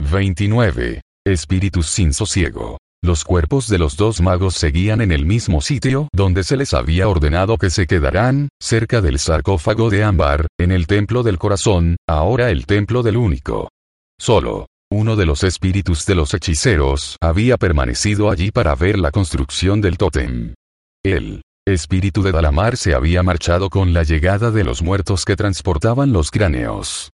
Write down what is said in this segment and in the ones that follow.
29. Espíritus sin sosiego. Los cuerpos de los dos magos seguían en el mismo sitio donde se les había ordenado que se quedaran, cerca del sarcófago de ámbar, en el templo del corazón, ahora el templo del único. Solo, uno de los espíritus de los hechiceros había permanecido allí para ver la construcción del tótem. El espíritu de Dalamar se había marchado con la llegada de los muertos que transportaban los cráneos.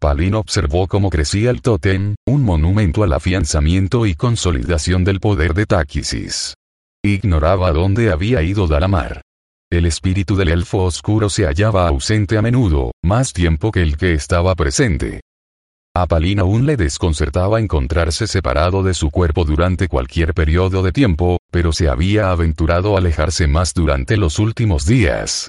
Palin observó cómo crecía el tótem, un monumento al afianzamiento y consolidación del poder de Táquisis. Ignoraba dónde había ido Dalamar. El espíritu del elfo oscuro se hallaba ausente a menudo, más tiempo que el que estaba presente. A Palin aún le desconcertaba encontrarse separado de su cuerpo durante cualquier periodo de tiempo, pero se había aventurado a alejarse más durante los últimos días.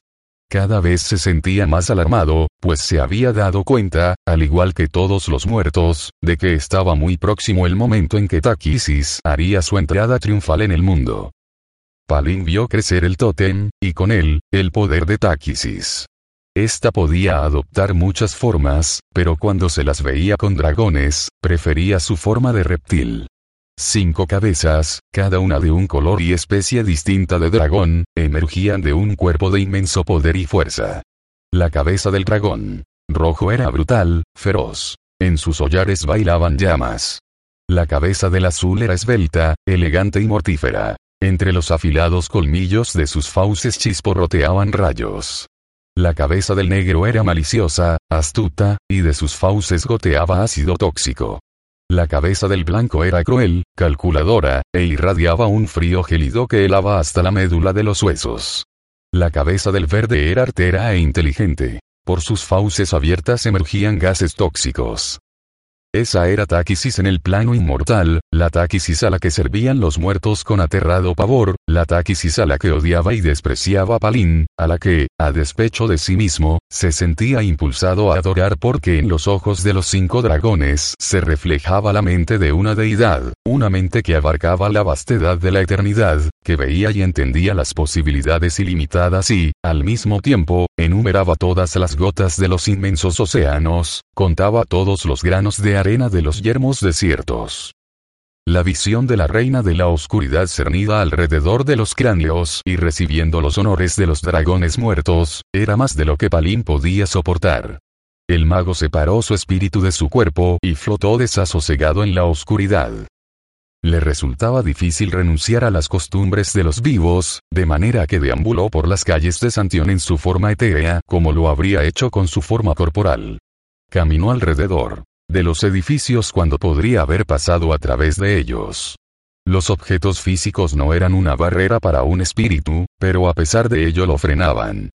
Cada vez se sentía más alarmado, pues se había dado cuenta, al igual que todos los muertos, de que estaba muy próximo el momento en que Takisis haría su entrada triunfal en el mundo. Palin vio crecer el tótem, y con él, el poder de Takisis. Esta podía adoptar muchas formas, pero cuando se las veía con dragones, prefería su forma de reptil. Cinco cabezas, cada una de un color y especie distinta de dragón, emergían de un cuerpo de inmenso poder y fuerza. La cabeza del dragón rojo era brutal, feroz. En sus hollares bailaban llamas. La cabeza del azul era esbelta, elegante y mortífera. Entre los afilados colmillos de sus fauces chisporroteaban rayos. La cabeza del negro era maliciosa, astuta, y de sus fauces goteaba ácido tóxico. La cabeza del blanco era cruel, calculadora, e irradiaba un frío gélido que helaba hasta la médula de los huesos. La cabeza del verde era artera e inteligente. Por sus fauces abiertas emergían gases tóxicos. Esa era Táquisis en el plano inmortal, la Táquisis a la que servían los muertos con aterrado pavor, la Táquisis a la que odiaba y despreciaba a a la que, a despecho de sí mismo, se sentía impulsado a adorar porque en los ojos de los cinco dragones se reflejaba la mente de una deidad, una mente que abarcaba la vastedad de la eternidad, que veía y entendía las posibilidades ilimitadas y, al mismo tiempo, enumeraba todas las gotas de los inmensos océanos, contaba todos los granos de arena de los yermos desiertos. La visión de la reina de la oscuridad cernida alrededor de los cráneos y recibiendo los honores de los dragones muertos, era más de lo que Palín podía soportar. El mago separó su espíritu de su cuerpo y flotó desasosegado en la oscuridad. Le resultaba difícil renunciar a las costumbres de los vivos, de manera que deambuló por las calles de Santión en su forma etérea, como lo habría hecho con su forma corporal. Caminó alrededor de los edificios cuando podría haber pasado a través de ellos. Los objetos físicos no eran una barrera para un espíritu, pero a pesar de ello lo frenaban.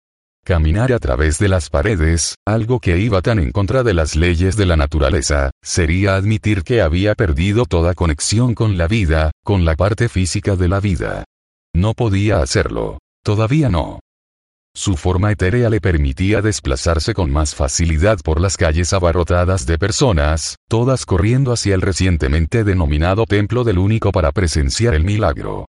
Caminar a través de las paredes, algo que iba tan en contra de las leyes de la naturaleza, sería admitir que había perdido toda conexión con la vida, con la parte física de la vida. No podía hacerlo. Todavía no. Su forma etérea le permitía desplazarse con más facilidad por las calles abarrotadas de personas, todas corriendo hacia el recientemente denominado Templo del Único para presenciar el milagro.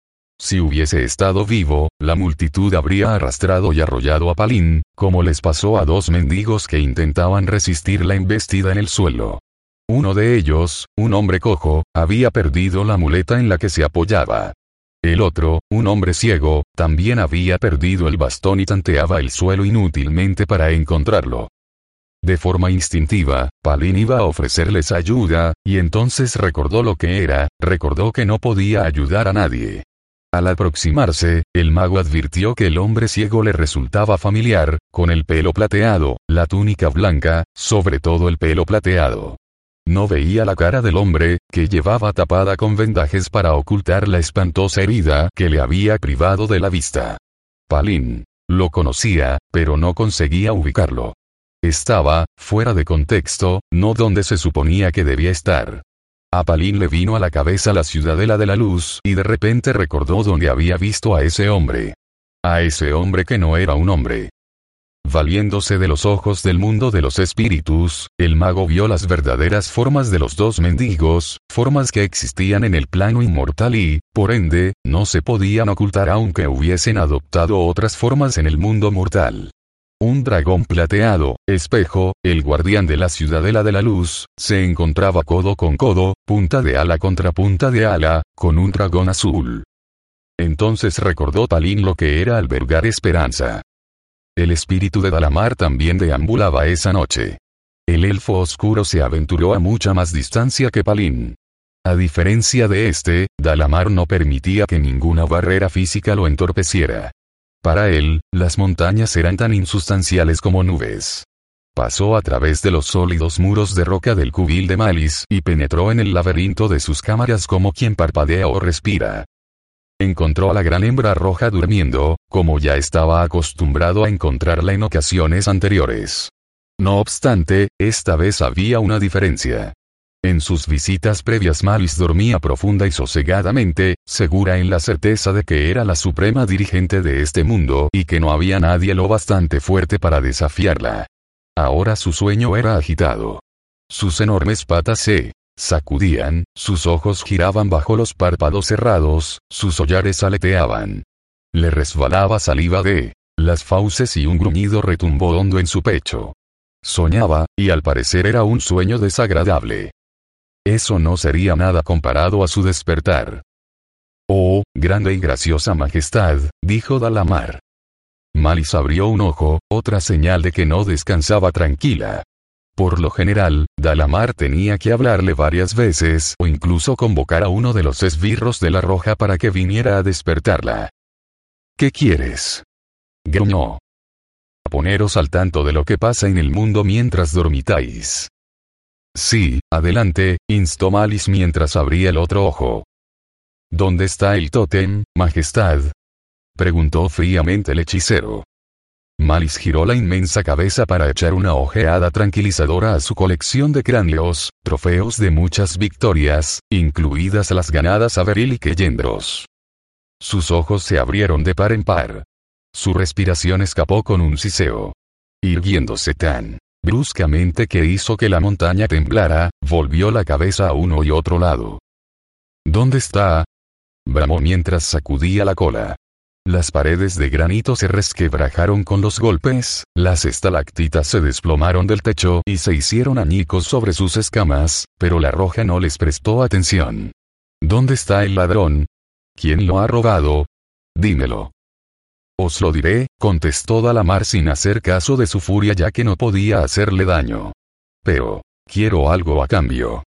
Si hubiese estado vivo, la multitud habría arrastrado y arrollado a Palín, como les pasó a dos mendigos que intentaban resistir la embestida en el suelo. Uno de ellos, un hombre cojo, había perdido la muleta en la que se apoyaba. El otro, un hombre ciego, también había perdido el bastón y tanteaba el suelo inútilmente para encontrarlo. De forma instintiva, Palin iba a ofrecerles ayuda, y entonces recordó lo que era, recordó que no podía ayudar a nadie. Al aproximarse, el mago advirtió que el hombre ciego le resultaba familiar, con el pelo plateado, la túnica blanca, sobre todo el pelo plateado. No veía la cara del hombre, que llevaba tapada con vendajes para ocultar la espantosa herida que le había privado de la vista. Palin. Lo conocía, pero no conseguía ubicarlo. Estaba, fuera de contexto, no donde se suponía que debía estar. A Palin le vino a la cabeza la ciudadela de la luz y de repente recordó dónde había visto a ese hombre. A ese hombre que no era un hombre. Valiéndose de los ojos del mundo de los espíritus, el mago vio las verdaderas formas de los dos mendigos, formas que existían en el plano inmortal y, por ende, no se podían ocultar aunque hubiesen adoptado otras formas en el mundo mortal. Un dragón plateado, espejo, el guardián de la ciudadela de la luz, se encontraba codo con codo, punta de ala contra punta de ala, con un dragón azul. Entonces recordó Talín lo que era albergar esperanza. El espíritu de Dalamar también deambulaba esa noche. El elfo oscuro se aventuró a mucha más distancia que Palín. A diferencia de este, Dalamar no permitía que ninguna barrera física lo entorpeciera. Para él, las montañas eran tan insustanciales como nubes. Pasó a través de los sólidos muros de roca del cubil de Malis y penetró en el laberinto de sus cámaras como quien parpadea o respira. Encontró a la gran hembra roja durmiendo, como ya estaba acostumbrado a encontrarla en ocasiones anteriores. No obstante, esta vez había una diferencia. En sus visitas previas Malis dormía profunda y sosegadamente, segura en la certeza de que era la suprema dirigente de este mundo y que no había nadie lo bastante fuerte para desafiarla. Ahora su sueño era agitado. Sus enormes patas se Sacudían, sus ojos giraban bajo los párpados cerrados, sus hollares aleteaban. Le resbalaba saliva de las fauces y un gruñido retumbó hondo en su pecho. Soñaba, y al parecer era un sueño desagradable. Eso no sería nada comparado a su despertar. Oh, grande y graciosa majestad, dijo Dalamar. Malis abrió un ojo, otra señal de que no descansaba tranquila. Por lo general, Dalamar tenía que hablarle varias veces o incluso convocar a uno de los esbirros de la roja para que viniera a despertarla. ¿Qué quieres? Gruñó. Poneros al tanto de lo que pasa en el mundo mientras dormitáis. Sí, adelante, instó Malis mientras abría el otro ojo. ¿Dónde está el tótem, majestad? preguntó fríamente el hechicero. Malis giró la inmensa cabeza para echar una ojeada tranquilizadora a su colección de cráneos, trofeos de muchas victorias, incluidas las ganadas a Beril y Keyendros. Sus ojos se abrieron de par en par. Su respiración escapó con un siseo. Irguiéndose tan bruscamente que hizo que la montaña temblara, volvió la cabeza a uno y otro lado. ¿Dónde está? bramó mientras sacudía la cola. Las paredes de granito se resquebrajaron con los golpes, las estalactitas se desplomaron del techo y se hicieron añicos sobre sus escamas, pero la roja no les prestó atención. ¿Dónde está el ladrón? ¿Quién lo ha robado? Dímelo. Os lo diré, contestó Dalamar sin hacer caso de su furia ya que no podía hacerle daño. Pero, quiero algo a cambio.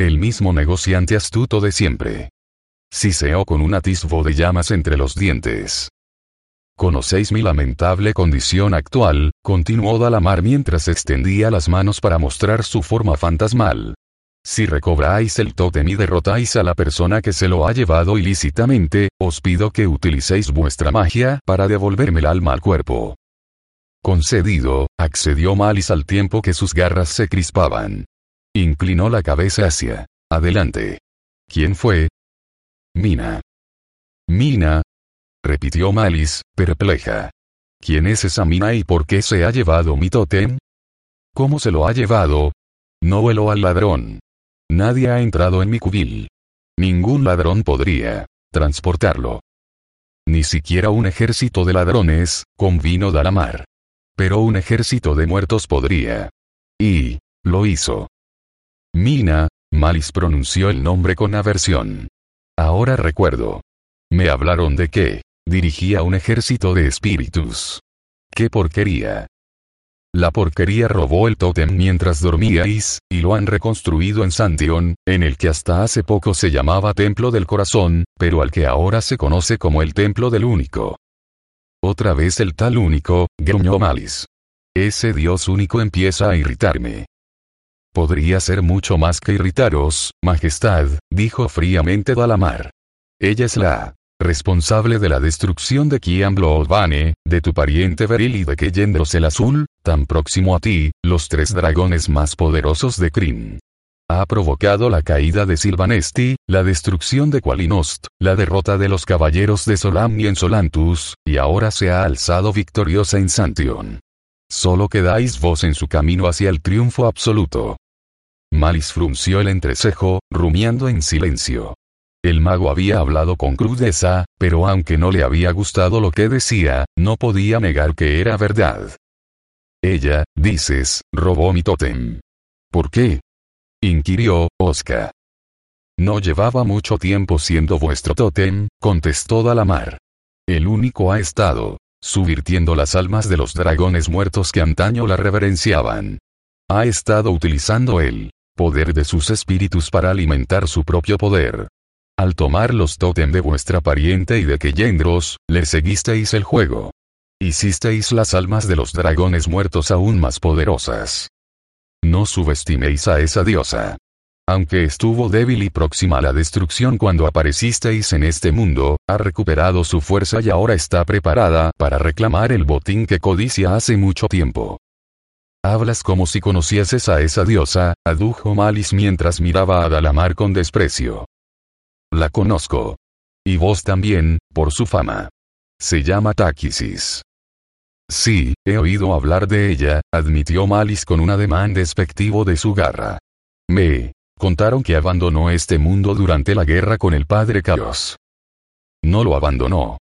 El mismo negociante astuto de siempre siseó con un atisbo de llamas entre los dientes. Conocéis mi lamentable condición actual, continuó Dalamar mientras extendía las manos para mostrar su forma fantasmal. Si recobráis el tótem y derrotáis a la persona que se lo ha llevado ilícitamente, os pido que utilicéis vuestra magia para devolverme el alma al cuerpo. Concedido, accedió Malis al tiempo que sus garras se crispaban. Inclinó la cabeza hacia adelante. ¿Quién fue? Mina. Mina. Repitió Malis, perpleja. ¿Quién es esa Mina y por qué se ha llevado mi tótem? ¿Cómo se lo ha llevado? No vuelo al ladrón. Nadie ha entrado en mi cubil. Ningún ladrón podría transportarlo. Ni siquiera un ejército de ladrones, con vino de la mar. Pero un ejército de muertos podría. Y, lo hizo. Mina, Malis pronunció el nombre con aversión. Ahora recuerdo. Me hablaron de que dirigía un ejército de espíritus. ¡Qué porquería! La porquería robó el tótem mientras dormíais, y lo han reconstruido en Santion, en el que hasta hace poco se llamaba Templo del Corazón, pero al que ahora se conoce como el Templo del Único. Otra vez el tal único, gruñó Malis. Ese Dios único empieza a irritarme. Podría ser mucho más que irritaros, Majestad, dijo fríamente Dalamar. Ella es la responsable de la destrucción de Kian de tu pariente Beril y de Keyendros el Azul, tan próximo a ti, los tres dragones más poderosos de Kryn. Ha provocado la caída de Silvanesti, la destrucción de Qualinost, la derrota de los caballeros de Solamni en Solantus, y ahora se ha alzado victoriosa en Santion. Solo quedáis vos en su camino hacia el triunfo absoluto. Malis frunció el entrecejo, rumiando en silencio. El mago había hablado con crudeza, pero aunque no le había gustado lo que decía, no podía negar que era verdad. Ella, dices, robó mi tótem. ¿Por qué? inquirió, Oscar. No llevaba mucho tiempo siendo vuestro tótem, contestó Dalamar. El único ha estado, subvirtiendo las almas de los dragones muertos que antaño la reverenciaban. Ha estado utilizando el poder de sus espíritus para alimentar su propio poder. Al tomar los tótem de vuestra pariente y de Keyendros, le seguisteis el juego. Hicisteis las almas de los dragones muertos aún más poderosas. No subestiméis a esa diosa. Aunque estuvo débil y próxima a la destrucción cuando aparecisteis en este mundo, ha recuperado su fuerza y ahora está preparada para reclamar el botín que codicia hace mucho tiempo. Hablas como si conocieses a esa diosa, adujo Malis mientras miraba a Dalamar con desprecio. La conozco. Y vos también, por su fama. Se llama Táquisis. Sí, he oído hablar de ella, admitió Malis con un ademán despectivo de su garra. Me contaron que abandonó este mundo durante la guerra con el padre Caos. No lo abandonó.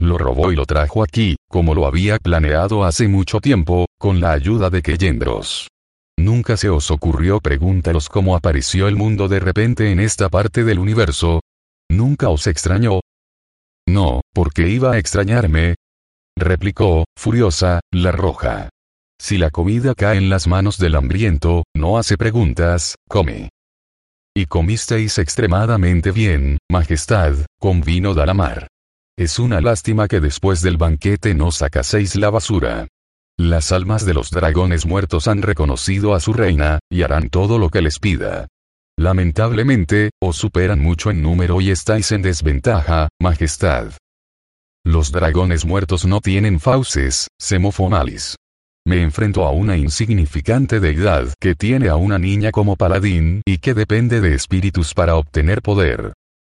Lo robó y lo trajo aquí, como lo había planeado hace mucho tiempo, con la ayuda de Keyendros. Nunca se os ocurrió pregúntalos cómo apareció el mundo de repente en esta parte del universo, ¿Nunca os extrañó? No, porque iba a extrañarme. Replicó, furiosa, la roja. Si la comida cae en las manos del hambriento, no hace preguntas, come. Y comisteis extremadamente bien, Majestad, con vino de la mar. Es una lástima que después del banquete no sacaseis la basura. Las almas de los dragones muertos han reconocido a su reina, y harán todo lo que les pida. Lamentablemente, os superan mucho en número y estáis en desventaja, Majestad. Los dragones muertos no tienen fauces, semofonalis. Me enfrento a una insignificante deidad que tiene a una niña como paladín y que depende de espíritus para obtener poder.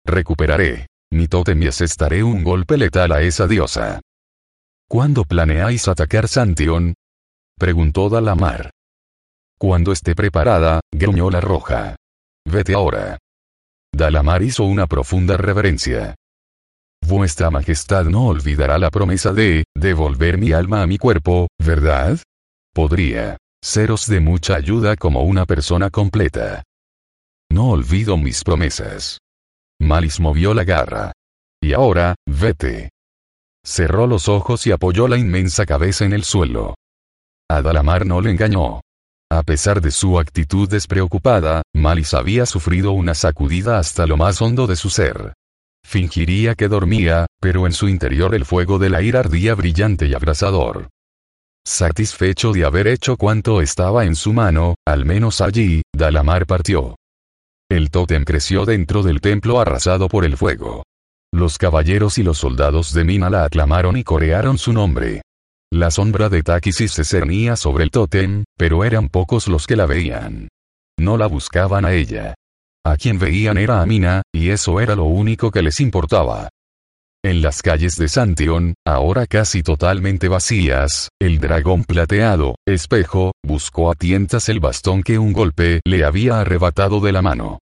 Recuperaré mi tótem y asestaré un golpe letal a esa diosa. ¿Cuándo planeáis atacar Santion? preguntó Dalamar. Cuando esté preparada, gruñó la roja. Vete ahora. Dalamar hizo una profunda reverencia. Vuestra Majestad no olvidará la promesa de, devolver mi alma a mi cuerpo, ¿verdad? Podría seros de mucha ayuda como una persona completa. No olvido mis promesas. Malis movió la garra. Y ahora, vete. Cerró los ojos y apoyó la inmensa cabeza en el suelo. A Dalamar no le engañó. A pesar de su actitud despreocupada, Malis había sufrido una sacudida hasta lo más hondo de su ser. Fingiría que dormía, pero en su interior el fuego de la ira ardía brillante y abrasador. Satisfecho de haber hecho cuanto estaba en su mano, al menos allí, Dalamar partió. El tótem creció dentro del templo arrasado por el fuego. Los caballeros y los soldados de Mina la aclamaron y corearon su nombre. La sombra de Takisis se cernía sobre el tótem, pero eran pocos los que la veían. No la buscaban a ella. A quien veían era a Mina, y eso era lo único que les importaba. En las calles de Santion, ahora casi totalmente vacías, el dragón plateado, espejo, buscó a tientas el bastón que un golpe le había arrebatado de la mano.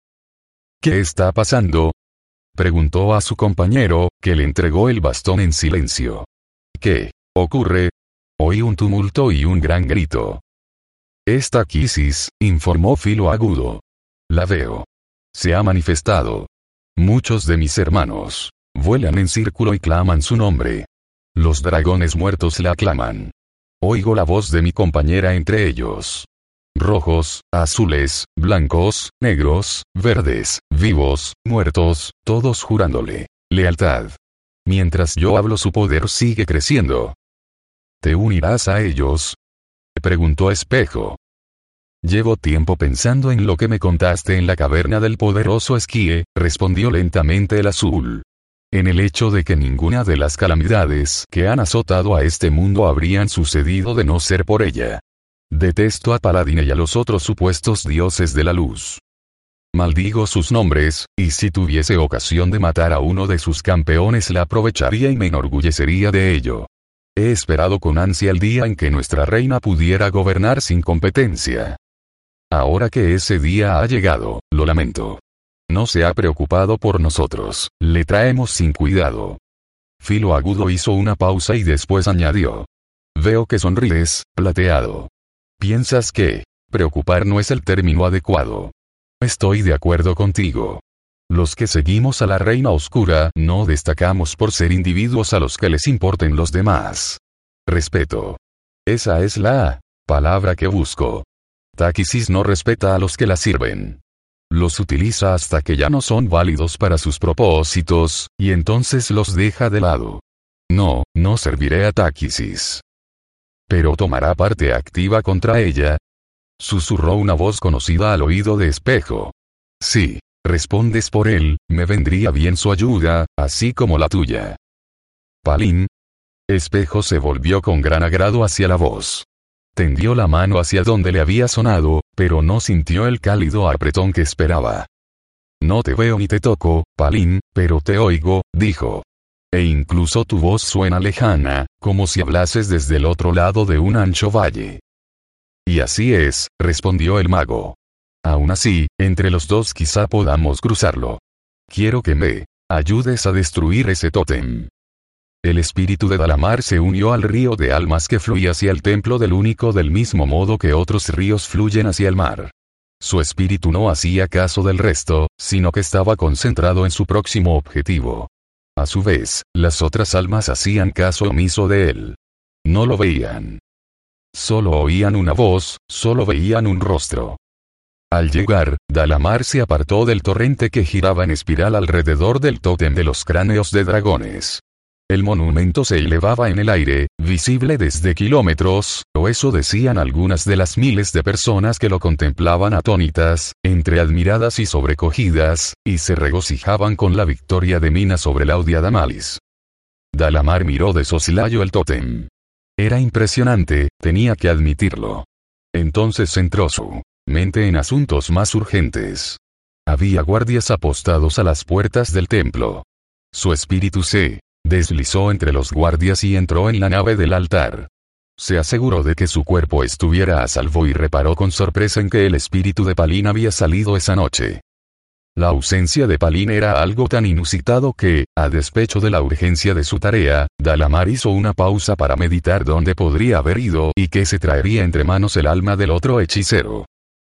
¿Qué está pasando? preguntó a su compañero, que le entregó el bastón en silencio. ¿Qué? Ocurre. Oí un tumulto y un gran grito. Esta crisis, informó Filo Agudo. La veo. Se ha manifestado. Muchos de mis hermanos vuelan en círculo y claman su nombre. Los dragones muertos la aclaman. Oigo la voz de mi compañera entre ellos. Rojos, azules, blancos, negros, verdes, vivos, muertos, todos jurándole lealtad. Mientras yo hablo su poder sigue creciendo. ¿Te unirás a ellos? preguntó Espejo. Llevo tiempo pensando en lo que me contaste en la caverna del poderoso esquíe, respondió lentamente el azul. En el hecho de que ninguna de las calamidades que han azotado a este mundo habrían sucedido de no ser por ella. Detesto a Paladine y a los otros supuestos dioses de la luz. Maldigo sus nombres, y si tuviese ocasión de matar a uno de sus campeones la aprovecharía y me enorgullecería de ello. He esperado con ansia el día en que nuestra reina pudiera gobernar sin competencia. Ahora que ese día ha llegado, lo lamento. No se ha preocupado por nosotros, le traemos sin cuidado. Filo Agudo hizo una pausa y después añadió. Veo que sonríes, plateado. Piensas que, preocupar no es el término adecuado. Estoy de acuerdo contigo. Los que seguimos a la Reina Oscura no destacamos por ser individuos a los que les importen los demás. Respeto. Esa es la palabra que busco. Táquisis no respeta a los que la sirven. Los utiliza hasta que ya no son válidos para sus propósitos, y entonces los deja de lado. No, no serviré a Táquisis. Pero tomará parte activa contra ella, Susurró una voz conocida al oído de espejo. Sí. Respondes por él, me vendría bien su ayuda, así como la tuya. Palín. Espejo se volvió con gran agrado hacia la voz. Tendió la mano hacia donde le había sonado, pero no sintió el cálido apretón que esperaba. No te veo ni te toco, Palín, pero te oigo, dijo. E incluso tu voz suena lejana, como si hablases desde el otro lado de un ancho valle. Y así es, respondió el mago. Aún así, entre los dos quizá podamos cruzarlo. Quiero que me ayudes a destruir ese tótem. El espíritu de Dalamar se unió al río de almas que fluía hacia el templo del único del mismo modo que otros ríos fluyen hacia el mar. Su espíritu no hacía caso del resto, sino que estaba concentrado en su próximo objetivo. A su vez, las otras almas hacían caso omiso de él. No lo veían. Solo oían una voz, solo veían un rostro. Al llegar, Dalamar se apartó del torrente que giraba en espiral alrededor del tótem de los cráneos de dragones. El monumento se elevaba en el aire, visible desde kilómetros, o eso decían algunas de las miles de personas que lo contemplaban atónitas, entre admiradas y sobrecogidas, y se regocijaban con la victoria de Mina sobre la odiada Malis. Dalamar miró de soslayo el tótem. Era impresionante, tenía que admitirlo. Entonces centró su mente en asuntos más urgentes. Había guardias apostados a las puertas del templo. Su espíritu se deslizó entre los guardias y entró en la nave del altar. Se aseguró de que su cuerpo estuviera a salvo y reparó con sorpresa en que el espíritu de Palín había salido esa noche. La ausencia de Palin era algo tan inusitado que, a despecho de la urgencia de su tarea, Dalamar hizo una pausa para meditar dónde podría haber ido y qué se traería entre manos el alma del otro hechicero.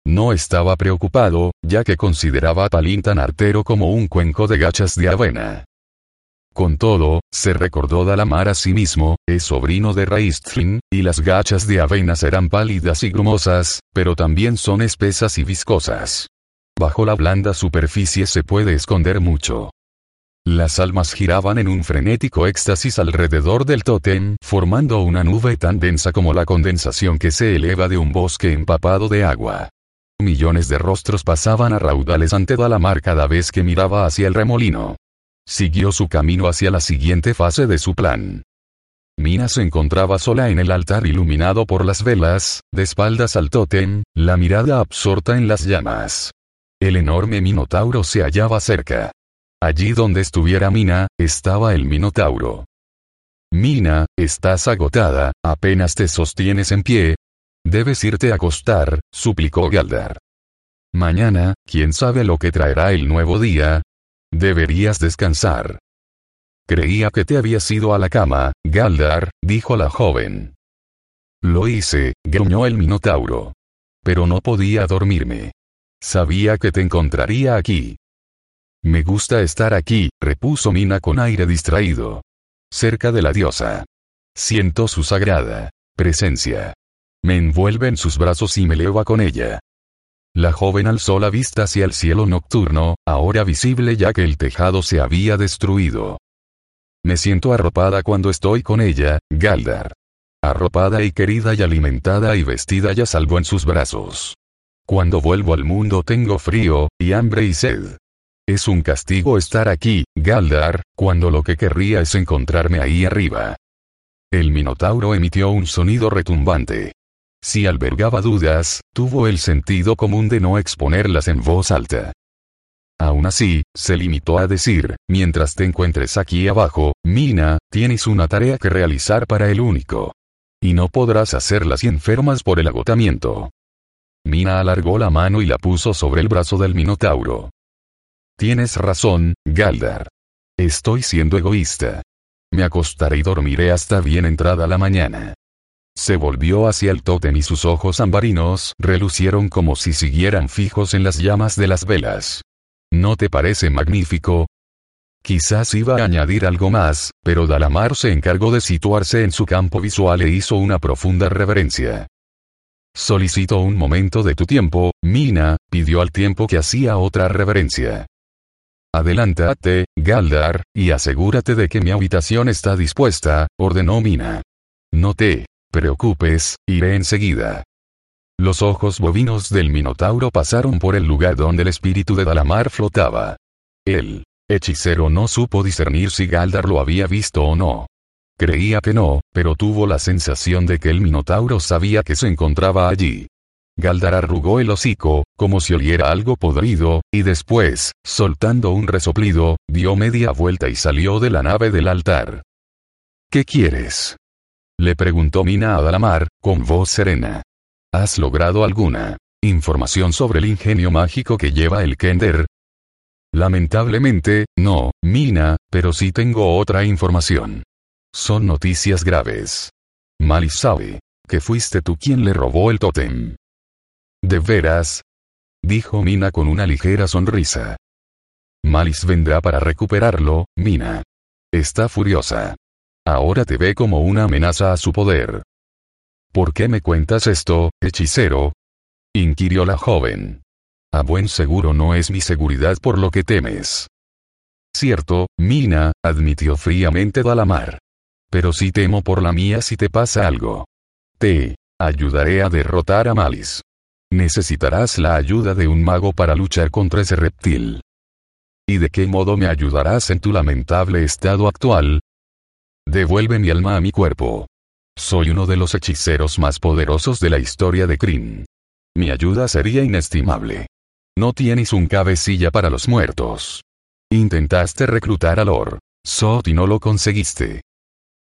No estaba preocupado, ya que consideraba a Palin tan artero como un cuenco de gachas de avena. Con todo, se recordó Dalamar a sí mismo, es sobrino de Raistlin, y las gachas de avena serán pálidas y grumosas, pero también son espesas y viscosas. Bajo la blanda superficie se puede esconder mucho. Las almas giraban en un frenético éxtasis alrededor del tótem, formando una nube tan densa como la condensación que se eleva de un bosque empapado de agua. Millones de rostros pasaban a raudales ante Dalamar cada vez que miraba hacia el remolino. Siguió su camino hacia la siguiente fase de su plan. Mina se encontraba sola en el altar iluminado por las velas, de espaldas al tótem, la mirada absorta en las llamas. El enorme Minotauro se hallaba cerca. Allí donde estuviera Mina, estaba el Minotauro. Mina, estás agotada, apenas te sostienes en pie. Debes irte a acostar, suplicó Galdar. Mañana, quién sabe lo que traerá el nuevo día. Deberías descansar. Creía que te habías ido a la cama, Galdar, dijo la joven. Lo hice, gruñó el Minotauro. Pero no podía dormirme. Sabía que te encontraría aquí. Me gusta estar aquí, repuso Mina con aire distraído. Cerca de la diosa. Siento su sagrada presencia. Me envuelve en sus brazos y me eleva con ella. La joven alzó la vista hacia el cielo nocturno, ahora visible ya que el tejado se había destruido. Me siento arropada cuando estoy con ella, Galdar. Arropada y querida y alimentada y vestida ya salvo en sus brazos. Cuando vuelvo al mundo tengo frío, y hambre y sed. Es un castigo estar aquí, Galdar, cuando lo que querría es encontrarme ahí arriba. El Minotauro emitió un sonido retumbante. Si albergaba dudas, tuvo el sentido común de no exponerlas en voz alta. Aún así, se limitó a decir, mientras te encuentres aquí abajo, Mina, tienes una tarea que realizar para el único. Y no podrás hacerla si enfermas por el agotamiento. Mina alargó la mano y la puso sobre el brazo del Minotauro. Tienes razón, Galdar. Estoy siendo egoísta. Me acostaré y dormiré hasta bien entrada la mañana. Se volvió hacia el tótem y sus ojos ambarinos relucieron como si siguieran fijos en las llamas de las velas. ¿No te parece magnífico? Quizás iba a añadir algo más, pero Dalamar se encargó de situarse en su campo visual e hizo una profunda reverencia. Solicito un momento de tu tiempo, Mina, pidió al tiempo que hacía otra reverencia. Adelántate, Galdar, y asegúrate de que mi habitación está dispuesta, ordenó Mina. No te preocupes, iré enseguida. Los ojos bovinos del Minotauro pasaron por el lugar donde el espíritu de Dalamar flotaba. El hechicero no supo discernir si Galdar lo había visto o no. Creía que no, pero tuvo la sensación de que el Minotauro sabía que se encontraba allí. Galdar arrugó el hocico, como si oliera algo podrido, y después, soltando un resoplido, dio media vuelta y salió de la nave del altar. ¿Qué quieres? Le preguntó Mina a Dalamar, con voz serena. ¿Has logrado alguna información sobre el ingenio mágico que lleva el Kender? Lamentablemente, no, Mina, pero sí tengo otra información. Son noticias graves. Malis sabe que fuiste tú quien le robó el tótem. ¿De veras? Dijo Mina con una ligera sonrisa. Malis vendrá para recuperarlo, Mina. Está furiosa. Ahora te ve como una amenaza a su poder. ¿Por qué me cuentas esto, hechicero? inquirió la joven. A buen seguro no es mi seguridad por lo que temes. Cierto, Mina, admitió fríamente Dalamar. Pero sí temo por la mía si te pasa algo. Te ayudaré a derrotar a Malis. Necesitarás la ayuda de un mago para luchar contra ese reptil. ¿Y de qué modo me ayudarás en tu lamentable estado actual? Devuelve mi alma a mi cuerpo. Soy uno de los hechiceros más poderosos de la historia de Kryn. Mi ayuda sería inestimable. No tienes un cabecilla para los muertos. Intentaste reclutar a Lord Sot y no lo conseguiste.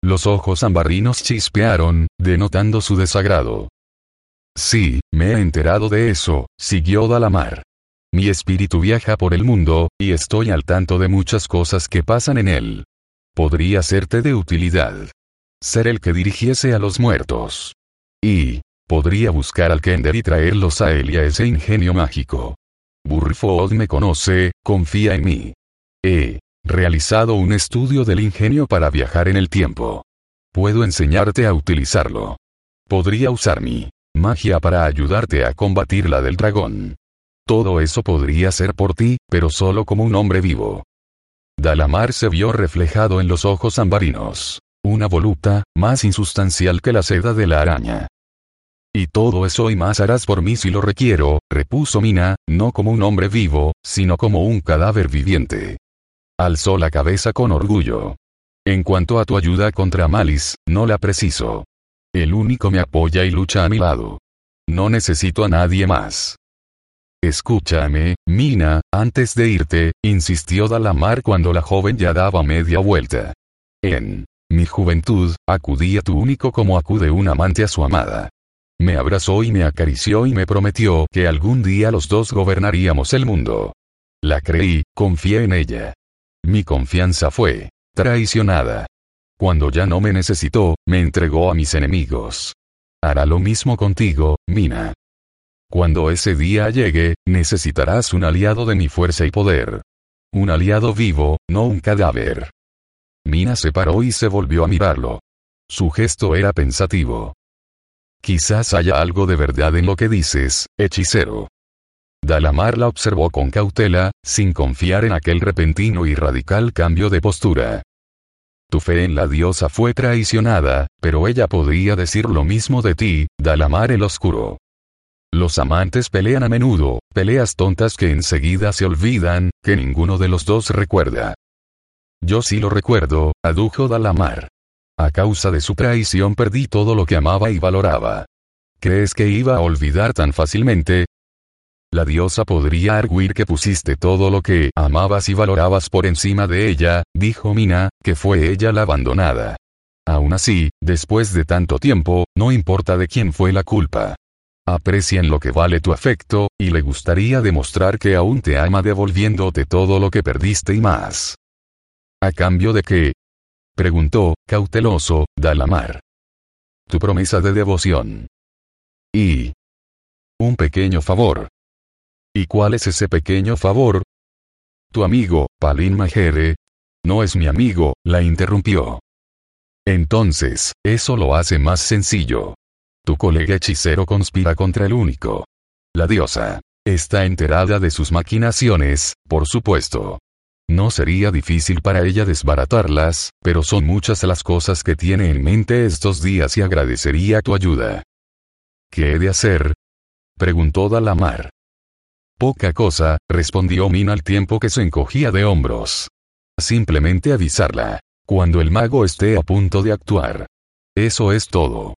Los ojos ambarrinos chispearon, denotando su desagrado. Sí, me he enterado de eso, siguió Dalamar. Mi espíritu viaja por el mundo, y estoy al tanto de muchas cosas que pasan en él. Podría serte de utilidad. Ser el que dirigiese a los muertos. Y, podría buscar al Kender y traerlos a él y a ese ingenio mágico. Burford me conoce, confía en mí. He realizado un estudio del ingenio para viajar en el tiempo. Puedo enseñarte a utilizarlo. Podría usar mi magia para ayudarte a combatir la del dragón. Todo eso podría ser por ti, pero solo como un hombre vivo. Dalamar se vio reflejado en los ojos ambarinos. Una voluta, más insustancial que la seda de la araña. Y todo eso y más harás por mí si lo requiero, repuso Mina, no como un hombre vivo, sino como un cadáver viviente. Alzó la cabeza con orgullo. En cuanto a tu ayuda contra Malis, no la preciso. El único me apoya y lucha a mi lado. No necesito a nadie más. Escúchame, Mina, antes de irte, insistió Dalamar cuando la joven ya daba media vuelta. En mi juventud, acudí a tu único como acude un amante a su amada. Me abrazó y me acarició y me prometió que algún día los dos gobernaríamos el mundo. La creí, confié en ella. Mi confianza fue traicionada. Cuando ya no me necesitó, me entregó a mis enemigos. Hará lo mismo contigo, Mina. Cuando ese día llegue, necesitarás un aliado de mi fuerza y poder. Un aliado vivo, no un cadáver. Mina se paró y se volvió a mirarlo. Su gesto era pensativo. Quizás haya algo de verdad en lo que dices, hechicero. Dalamar la observó con cautela, sin confiar en aquel repentino y radical cambio de postura. Tu fe en la diosa fue traicionada, pero ella podría decir lo mismo de ti, Dalamar el Oscuro. Los amantes pelean a menudo, peleas tontas que enseguida se olvidan, que ninguno de los dos recuerda. Yo sí lo recuerdo, adujo Dalamar. A causa de su traición perdí todo lo que amaba y valoraba. ¿Crees que iba a olvidar tan fácilmente? La diosa podría arguir que pusiste todo lo que amabas y valorabas por encima de ella, dijo Mina, que fue ella la abandonada. Aún así, después de tanto tiempo, no importa de quién fue la culpa. Aprecia en lo que vale tu afecto, y le gustaría demostrar que aún te ama devolviéndote todo lo que perdiste y más. ¿A cambio de qué? Preguntó, cauteloso, Dalamar. Tu promesa de devoción. Y... Un pequeño favor. ¿Y cuál es ese pequeño favor? Tu amigo, Palin Majere. No es mi amigo, la interrumpió. Entonces, eso lo hace más sencillo. Tu colega hechicero conspira contra el único. La diosa. Está enterada de sus maquinaciones, por supuesto. No sería difícil para ella desbaratarlas, pero son muchas las cosas que tiene en mente estos días y agradecería tu ayuda. ¿Qué he de hacer? preguntó Dalamar. Poca cosa, respondió Min al tiempo que se encogía de hombros. Simplemente avisarla. Cuando el mago esté a punto de actuar. Eso es todo.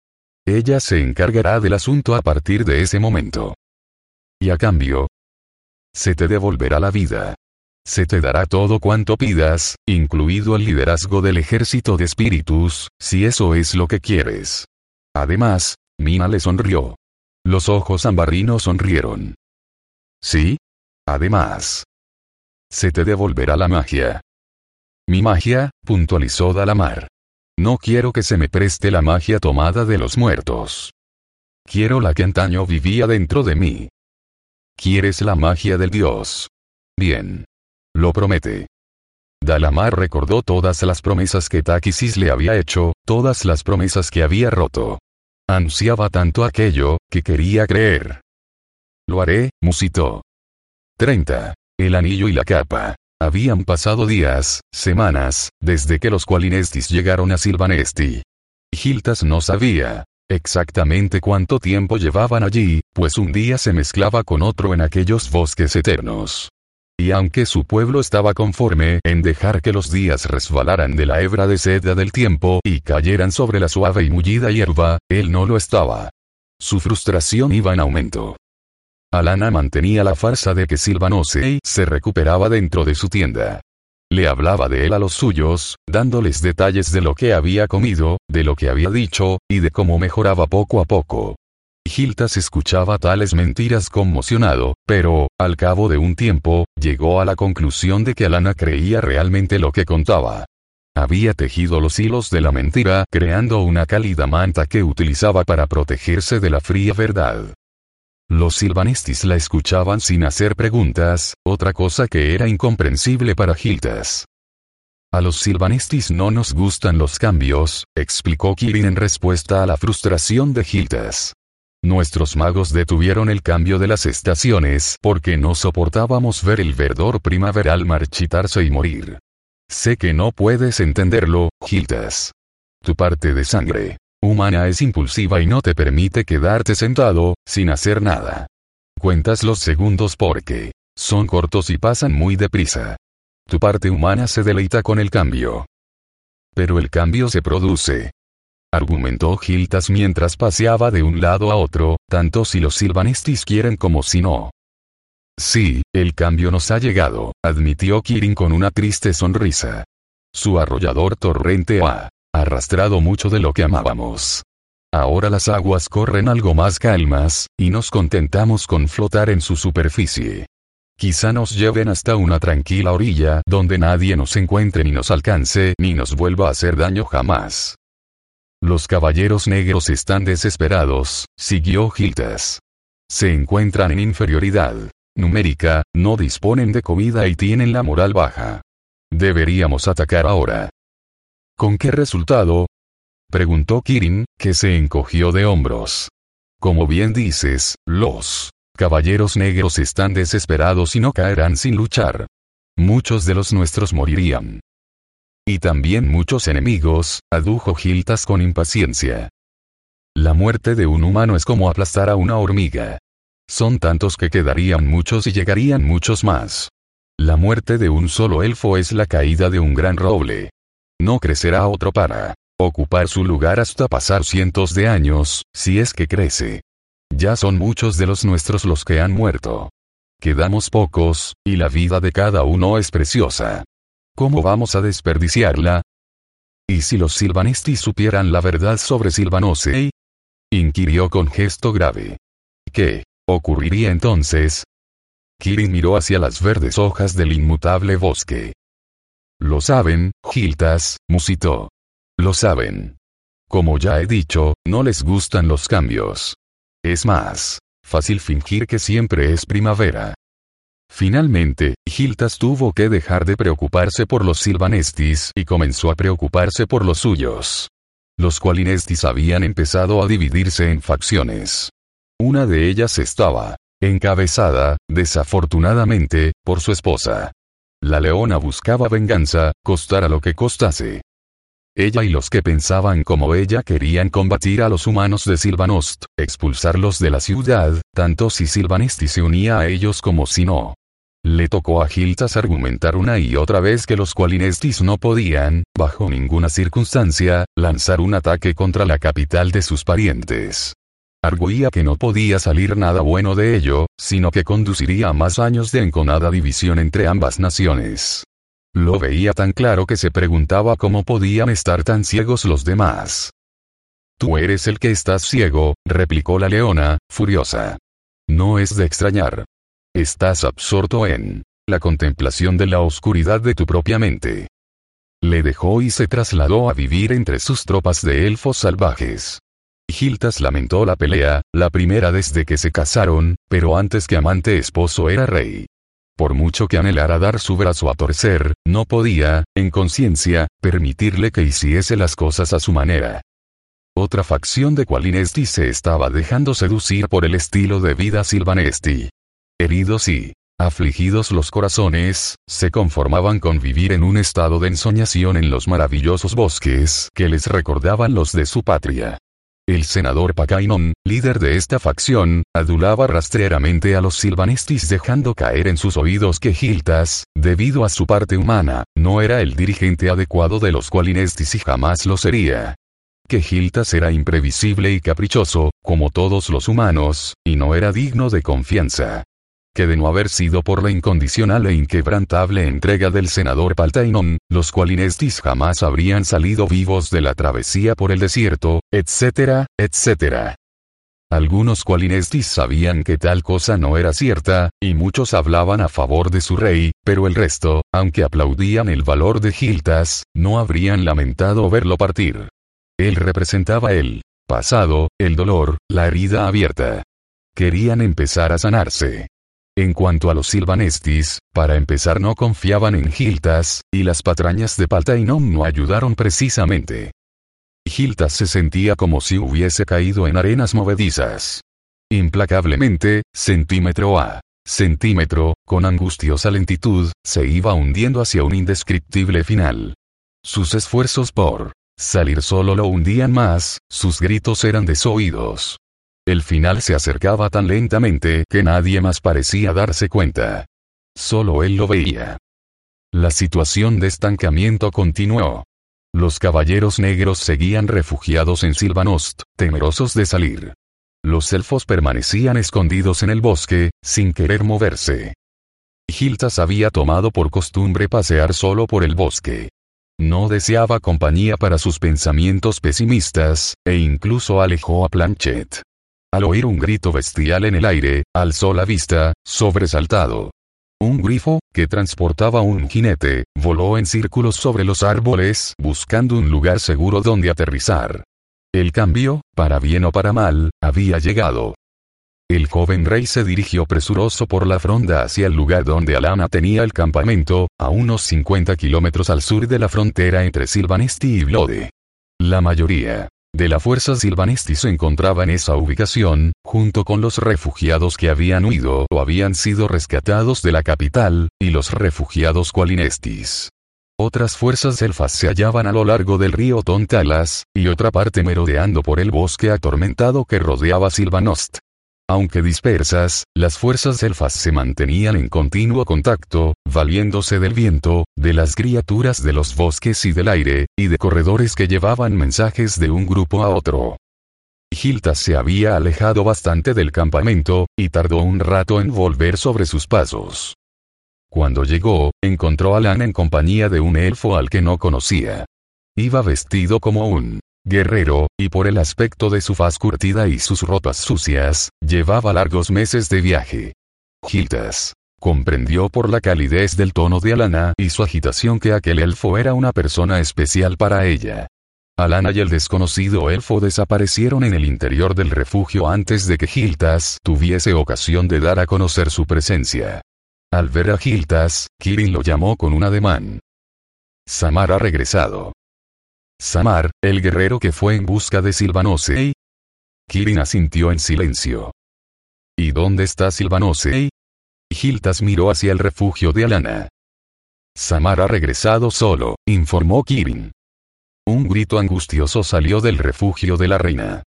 Ella se encargará del asunto a partir de ese momento. Y a cambio, se te devolverá la vida. Se te dará todo cuanto pidas, incluido el liderazgo del ejército de espíritus, si eso es lo que quieres. Además, Mina le sonrió. Los ojos ambarinos sonrieron. ¿Sí? Además. Se te devolverá la magia. Mi magia, puntualizó Dalamar. No quiero que se me preste la magia tomada de los muertos. Quiero la que antaño vivía dentro de mí. ¿Quieres la magia del dios? Bien. Lo promete. Dalamar recordó todas las promesas que Takisis le había hecho, todas las promesas que había roto. Ansiaba tanto aquello, que quería creer. Lo haré, musitó. 30. El anillo y la capa. Habían pasado días, semanas, desde que los Qualinestis llegaron a Silvanesti. Giltas no sabía exactamente cuánto tiempo llevaban allí, pues un día se mezclaba con otro en aquellos bosques eternos. Y aunque su pueblo estaba conforme en dejar que los días resbalaran de la hebra de seda del tiempo y cayeran sobre la suave y mullida hierba, él no lo estaba. Su frustración iba en aumento. Alana mantenía la farsa de que Silvanosei se recuperaba dentro de su tienda. Le hablaba de él a los suyos, dándoles detalles de lo que había comido, de lo que había dicho, y de cómo mejoraba poco a poco. Giltas escuchaba tales mentiras conmocionado, pero, al cabo de un tiempo, llegó a la conclusión de que Alana creía realmente lo que contaba. Había tejido los hilos de la mentira creando una cálida manta que utilizaba para protegerse de la fría verdad. Los silvanistis la escuchaban sin hacer preguntas, otra cosa que era incomprensible para Giltas. A los silvanistis no nos gustan los cambios, explicó Kirin en respuesta a la frustración de Giltas. Nuestros magos detuvieron el cambio de las estaciones porque no soportábamos ver el verdor primaveral marchitarse y morir. Sé que no puedes entenderlo, Giltas. Tu parte de sangre humana es impulsiva y no te permite quedarte sentado, sin hacer nada. Cuentas los segundos porque son cortos y pasan muy deprisa. Tu parte humana se deleita con el cambio. Pero el cambio se produce. Argumentó Giltas mientras paseaba de un lado a otro, tanto si los silvanestis quieren como si no. Sí, el cambio nos ha llegado, admitió Kirin con una triste sonrisa. Su arrollador torrente ha arrastrado mucho de lo que amábamos. Ahora las aguas corren algo más calmas, y nos contentamos con flotar en su superficie. Quizá nos lleven hasta una tranquila orilla donde nadie nos encuentre ni nos alcance ni nos vuelva a hacer daño jamás. Los caballeros negros están desesperados, siguió Giltas. Se encuentran en inferioridad numérica, no disponen de comida y tienen la moral baja. Deberíamos atacar ahora. ¿Con qué resultado? preguntó Kirin, que se encogió de hombros. Como bien dices, los caballeros negros están desesperados y no caerán sin luchar. Muchos de los nuestros morirían. Y también muchos enemigos, adujo Giltas con impaciencia. La muerte de un humano es como aplastar a una hormiga. Son tantos que quedarían muchos y llegarían muchos más. La muerte de un solo elfo es la caída de un gran roble. No crecerá otro para ocupar su lugar hasta pasar cientos de años, si es que crece. Ya son muchos de los nuestros los que han muerto. quedamos pocos, y la vida de cada uno es preciosa. ¿Cómo vamos a desperdiciarla? ¿Y si los Silvanesti supieran la verdad sobre Silvanosei? inquirió con gesto grave. ¿Qué ocurriría entonces? Kirin miró hacia las verdes hojas del inmutable bosque. Lo saben, Giltas, musitó. Lo saben. Como ya he dicho, no les gustan los cambios. Es más, fácil fingir que siempre es primavera. Finalmente, Giltas tuvo que dejar de preocuparse por los Silvanestis y comenzó a preocuparse por los suyos. Los Qualinestis habían empezado a dividirse en facciones. Una de ellas estaba encabezada, desafortunadamente, por su esposa. La leona buscaba venganza, costara lo que costase. Ella y los que pensaban como ella querían combatir a los humanos de Silvanost, expulsarlos de la ciudad, tanto si Silvanesti se unía a ellos como si no. Le tocó a Giltas argumentar una y otra vez que los Qualinestis no podían, bajo ninguna circunstancia, lanzar un ataque contra la capital de sus parientes. Arguía que no podía salir nada bueno de ello, sino que conduciría a más años de enconada división entre ambas naciones. Lo veía tan claro que se preguntaba cómo podían estar tan ciegos los demás. Tú eres el que estás ciego, replicó la leona, furiosa. No es de extrañar. Estás absorto en la contemplación de la oscuridad de tu propia mente. Le dejó y se trasladó a vivir entre sus tropas de elfos salvajes. Giltas lamentó la pelea, la primera desde que se casaron, pero antes que amante esposo era rey. Por mucho que anhelara dar su brazo a torcer, no podía, en conciencia, permitirle que hiciese las cosas a su manera. Otra facción de Qualinesti se estaba dejando seducir por el estilo de vida silvanesti. Heridos y afligidos los corazones, se conformaban con vivir en un estado de ensoñación en los maravillosos bosques que les recordaban los de su patria. El senador Pacainon, líder de esta facción, adulaba rastrearamente a los silvanestis dejando caer en sus oídos que Giltas, debido a su parte humana, no era el dirigente adecuado de los cualinestis y jamás lo sería. Que Giltas era imprevisible y caprichoso, como todos los humanos, y no era digno de confianza que de no haber sido por la incondicional e inquebrantable entrega del senador Paltainon, los Qualinestis jamás habrían salido vivos de la travesía por el desierto, etcétera, etcétera. Algunos Qualinestis sabían que tal cosa no era cierta, y muchos hablaban a favor de su rey, pero el resto, aunque aplaudían el valor de Giltas, no habrían lamentado verlo partir. Él representaba el pasado, el dolor, la herida abierta. Querían empezar a sanarse. En cuanto a los silvanestis, para empezar no confiaban en Giltas, y las patrañas de Paltainon no ayudaron precisamente. Giltas se sentía como si hubiese caído en arenas movedizas. Implacablemente, centímetro a centímetro, con angustiosa lentitud, se iba hundiendo hacia un indescriptible final. Sus esfuerzos por salir solo lo hundían más, sus gritos eran desoídos. El final se acercaba tan lentamente que nadie más parecía darse cuenta. Solo él lo veía. La situación de estancamiento continuó. Los caballeros negros seguían refugiados en Silvanost, temerosos de salir. Los elfos permanecían escondidos en el bosque, sin querer moverse. Giltas había tomado por costumbre pasear solo por el bosque. No deseaba compañía para sus pensamientos pesimistas, e incluso alejó a Planchet. Al oír un grito bestial en el aire, alzó la vista, sobresaltado. Un grifo, que transportaba un jinete, voló en círculos sobre los árboles, buscando un lugar seguro donde aterrizar. El cambio, para bien o para mal, había llegado. El joven rey se dirigió presuroso por la fronda hacia el lugar donde Alana tenía el campamento, a unos 50 kilómetros al sur de la frontera entre Silvanesti y Blode. La mayoría, de la fuerza silvanesti se encontraba en esa ubicación, junto con los refugiados que habían huido o habían sido rescatados de la capital, y los refugiados cualinestis. Otras fuerzas elfas se hallaban a lo largo del río Tontalas, y otra parte merodeando por el bosque atormentado que rodeaba Silvanost. Aunque dispersas, las fuerzas elfas se mantenían en continuo contacto, valiéndose del viento, de las criaturas de los bosques y del aire, y de corredores que llevaban mensajes de un grupo a otro. Giltas se había alejado bastante del campamento, y tardó un rato en volver sobre sus pasos. Cuando llegó, encontró a Lana en compañía de un elfo al que no conocía. Iba vestido como un guerrero, y por el aspecto de su faz curtida y sus ropas sucias, llevaba largos meses de viaje. Giltas comprendió por la calidez del tono de Alana y su agitación que aquel elfo era una persona especial para ella. Alana y el desconocido elfo desaparecieron en el interior del refugio antes de que Giltas tuviese ocasión de dar a conocer su presencia. Al ver a Giltas, Kirin lo llamó con un ademán. Samar ha regresado. Samar, el guerrero que fue en busca de Silvanosei. Kirin asintió en silencio. ¿Y dónde está Silvanosei? Giltas miró hacia el refugio de Alana. Samar ha regresado solo, informó Kirin. Un grito angustioso salió del refugio de la reina.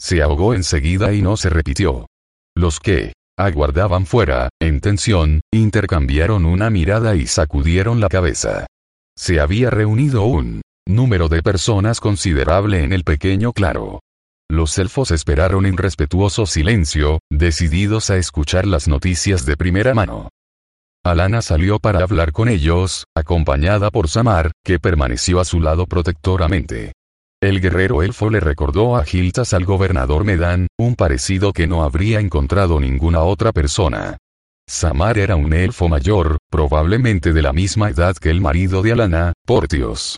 Se ahogó enseguida y no se repitió. Los que, aguardaban fuera, en tensión, intercambiaron una mirada y sacudieron la cabeza. Se había reunido un número de personas considerable en el pequeño claro. Los elfos esperaron en respetuoso silencio, decididos a escuchar las noticias de primera mano. Alana salió para hablar con ellos, acompañada por Samar, que permaneció a su lado protectoramente. El guerrero elfo le recordó a Giltas al gobernador Medan, un parecido que no habría encontrado ninguna otra persona. Samar era un elfo mayor, probablemente de la misma edad que el marido de Alana, Portios.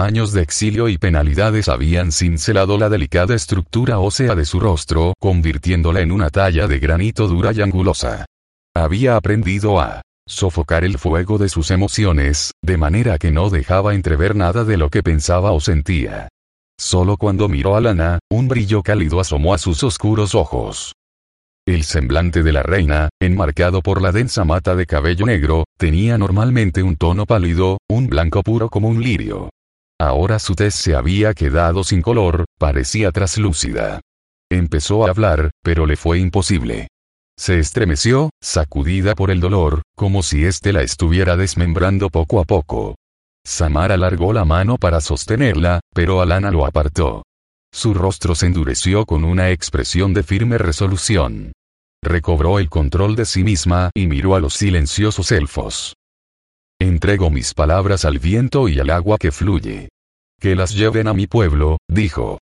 Años de exilio y penalidades habían cincelado la delicada estructura ósea de su rostro, convirtiéndola en una talla de granito dura y angulosa. Había aprendido a sofocar el fuego de sus emociones, de manera que no dejaba entrever nada de lo que pensaba o sentía. Solo cuando miró a Lana, un brillo cálido asomó a sus oscuros ojos. El semblante de la reina, enmarcado por la densa mata de cabello negro, tenía normalmente un tono pálido, un blanco puro como un lirio. Ahora su tez se había quedado sin color, parecía traslúcida. Empezó a hablar, pero le fue imposible. Se estremeció, sacudida por el dolor, como si éste la estuviera desmembrando poco a poco. Samar alargó la mano para sostenerla, pero Alana lo apartó. Su rostro se endureció con una expresión de firme resolución. Recobró el control de sí misma y miró a los silenciosos elfos. Entrego mis palabras al viento y al agua que fluye. Que las lleven a mi pueblo, dijo.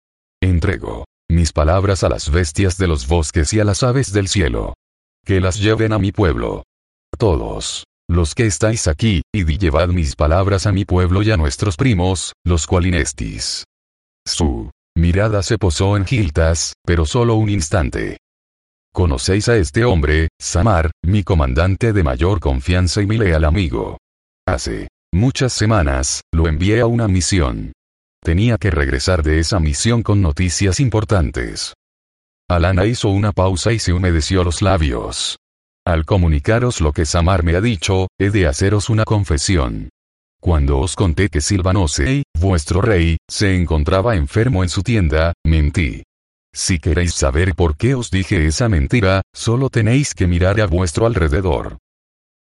Entrego mis palabras a las bestias de los bosques y a las aves del cielo. Que las lleven a mi pueblo. Todos los que estáis aquí, y llevad mis palabras a mi pueblo y a nuestros primos, los cualinestis. Su mirada se posó en Giltas, pero solo un instante. Conocéis a este hombre, Samar, mi comandante de mayor confianza y mi leal amigo. Hace muchas semanas, lo envié a una misión. Tenía que regresar de esa misión con noticias importantes. Alana hizo una pausa y se humedeció los labios. Al comunicaros lo que Samar me ha dicho, he de haceros una confesión. Cuando os conté que Silvanosei, vuestro rey, se encontraba enfermo en su tienda, mentí. Si queréis saber por qué os dije esa mentira, solo tenéis que mirar a vuestro alrededor.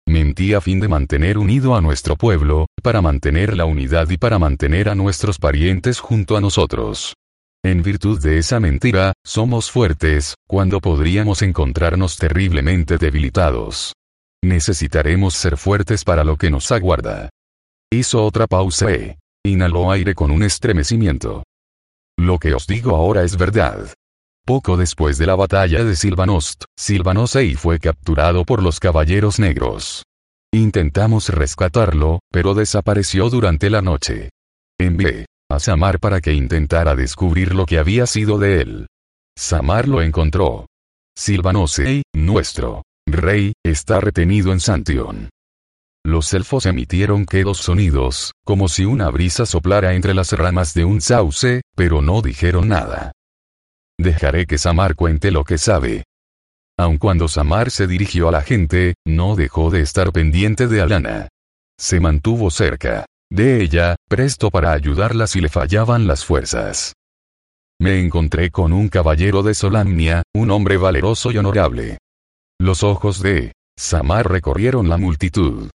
Mentí a fin de mantener unido a nuestro pueblo, para mantener la unidad y para mantener a nuestros parientes junto a nosotros. En virtud de esa mentira, somos fuertes, cuando podríamos encontrarnos terriblemente debilitados. Necesitaremos ser fuertes para lo que nos aguarda. Hizo otra pausa e inhaló aire con un estremecimiento. Lo que os digo ahora es verdad. Poco después de la batalla de Silvanost, Silvanosei fue capturado por los Caballeros Negros. Intentamos rescatarlo, pero desapareció durante la noche. Envié a Samar para que intentara descubrir lo que había sido de él. Samar lo encontró. Silvanosei, nuestro rey, está retenido en Santion. Los elfos emitieron quedos sonidos, como si una brisa soplara entre las ramas de un sauce, pero no dijeron nada. Dejaré que Samar cuente lo que sabe. Aun cuando Samar se dirigió a la gente, no dejó de estar pendiente de Alana. Se mantuvo cerca de ella, presto para ayudarla si le fallaban las fuerzas. Me encontré con un caballero de Solamnia, un hombre valeroso y honorable. Los ojos de Samar recorrieron la multitud.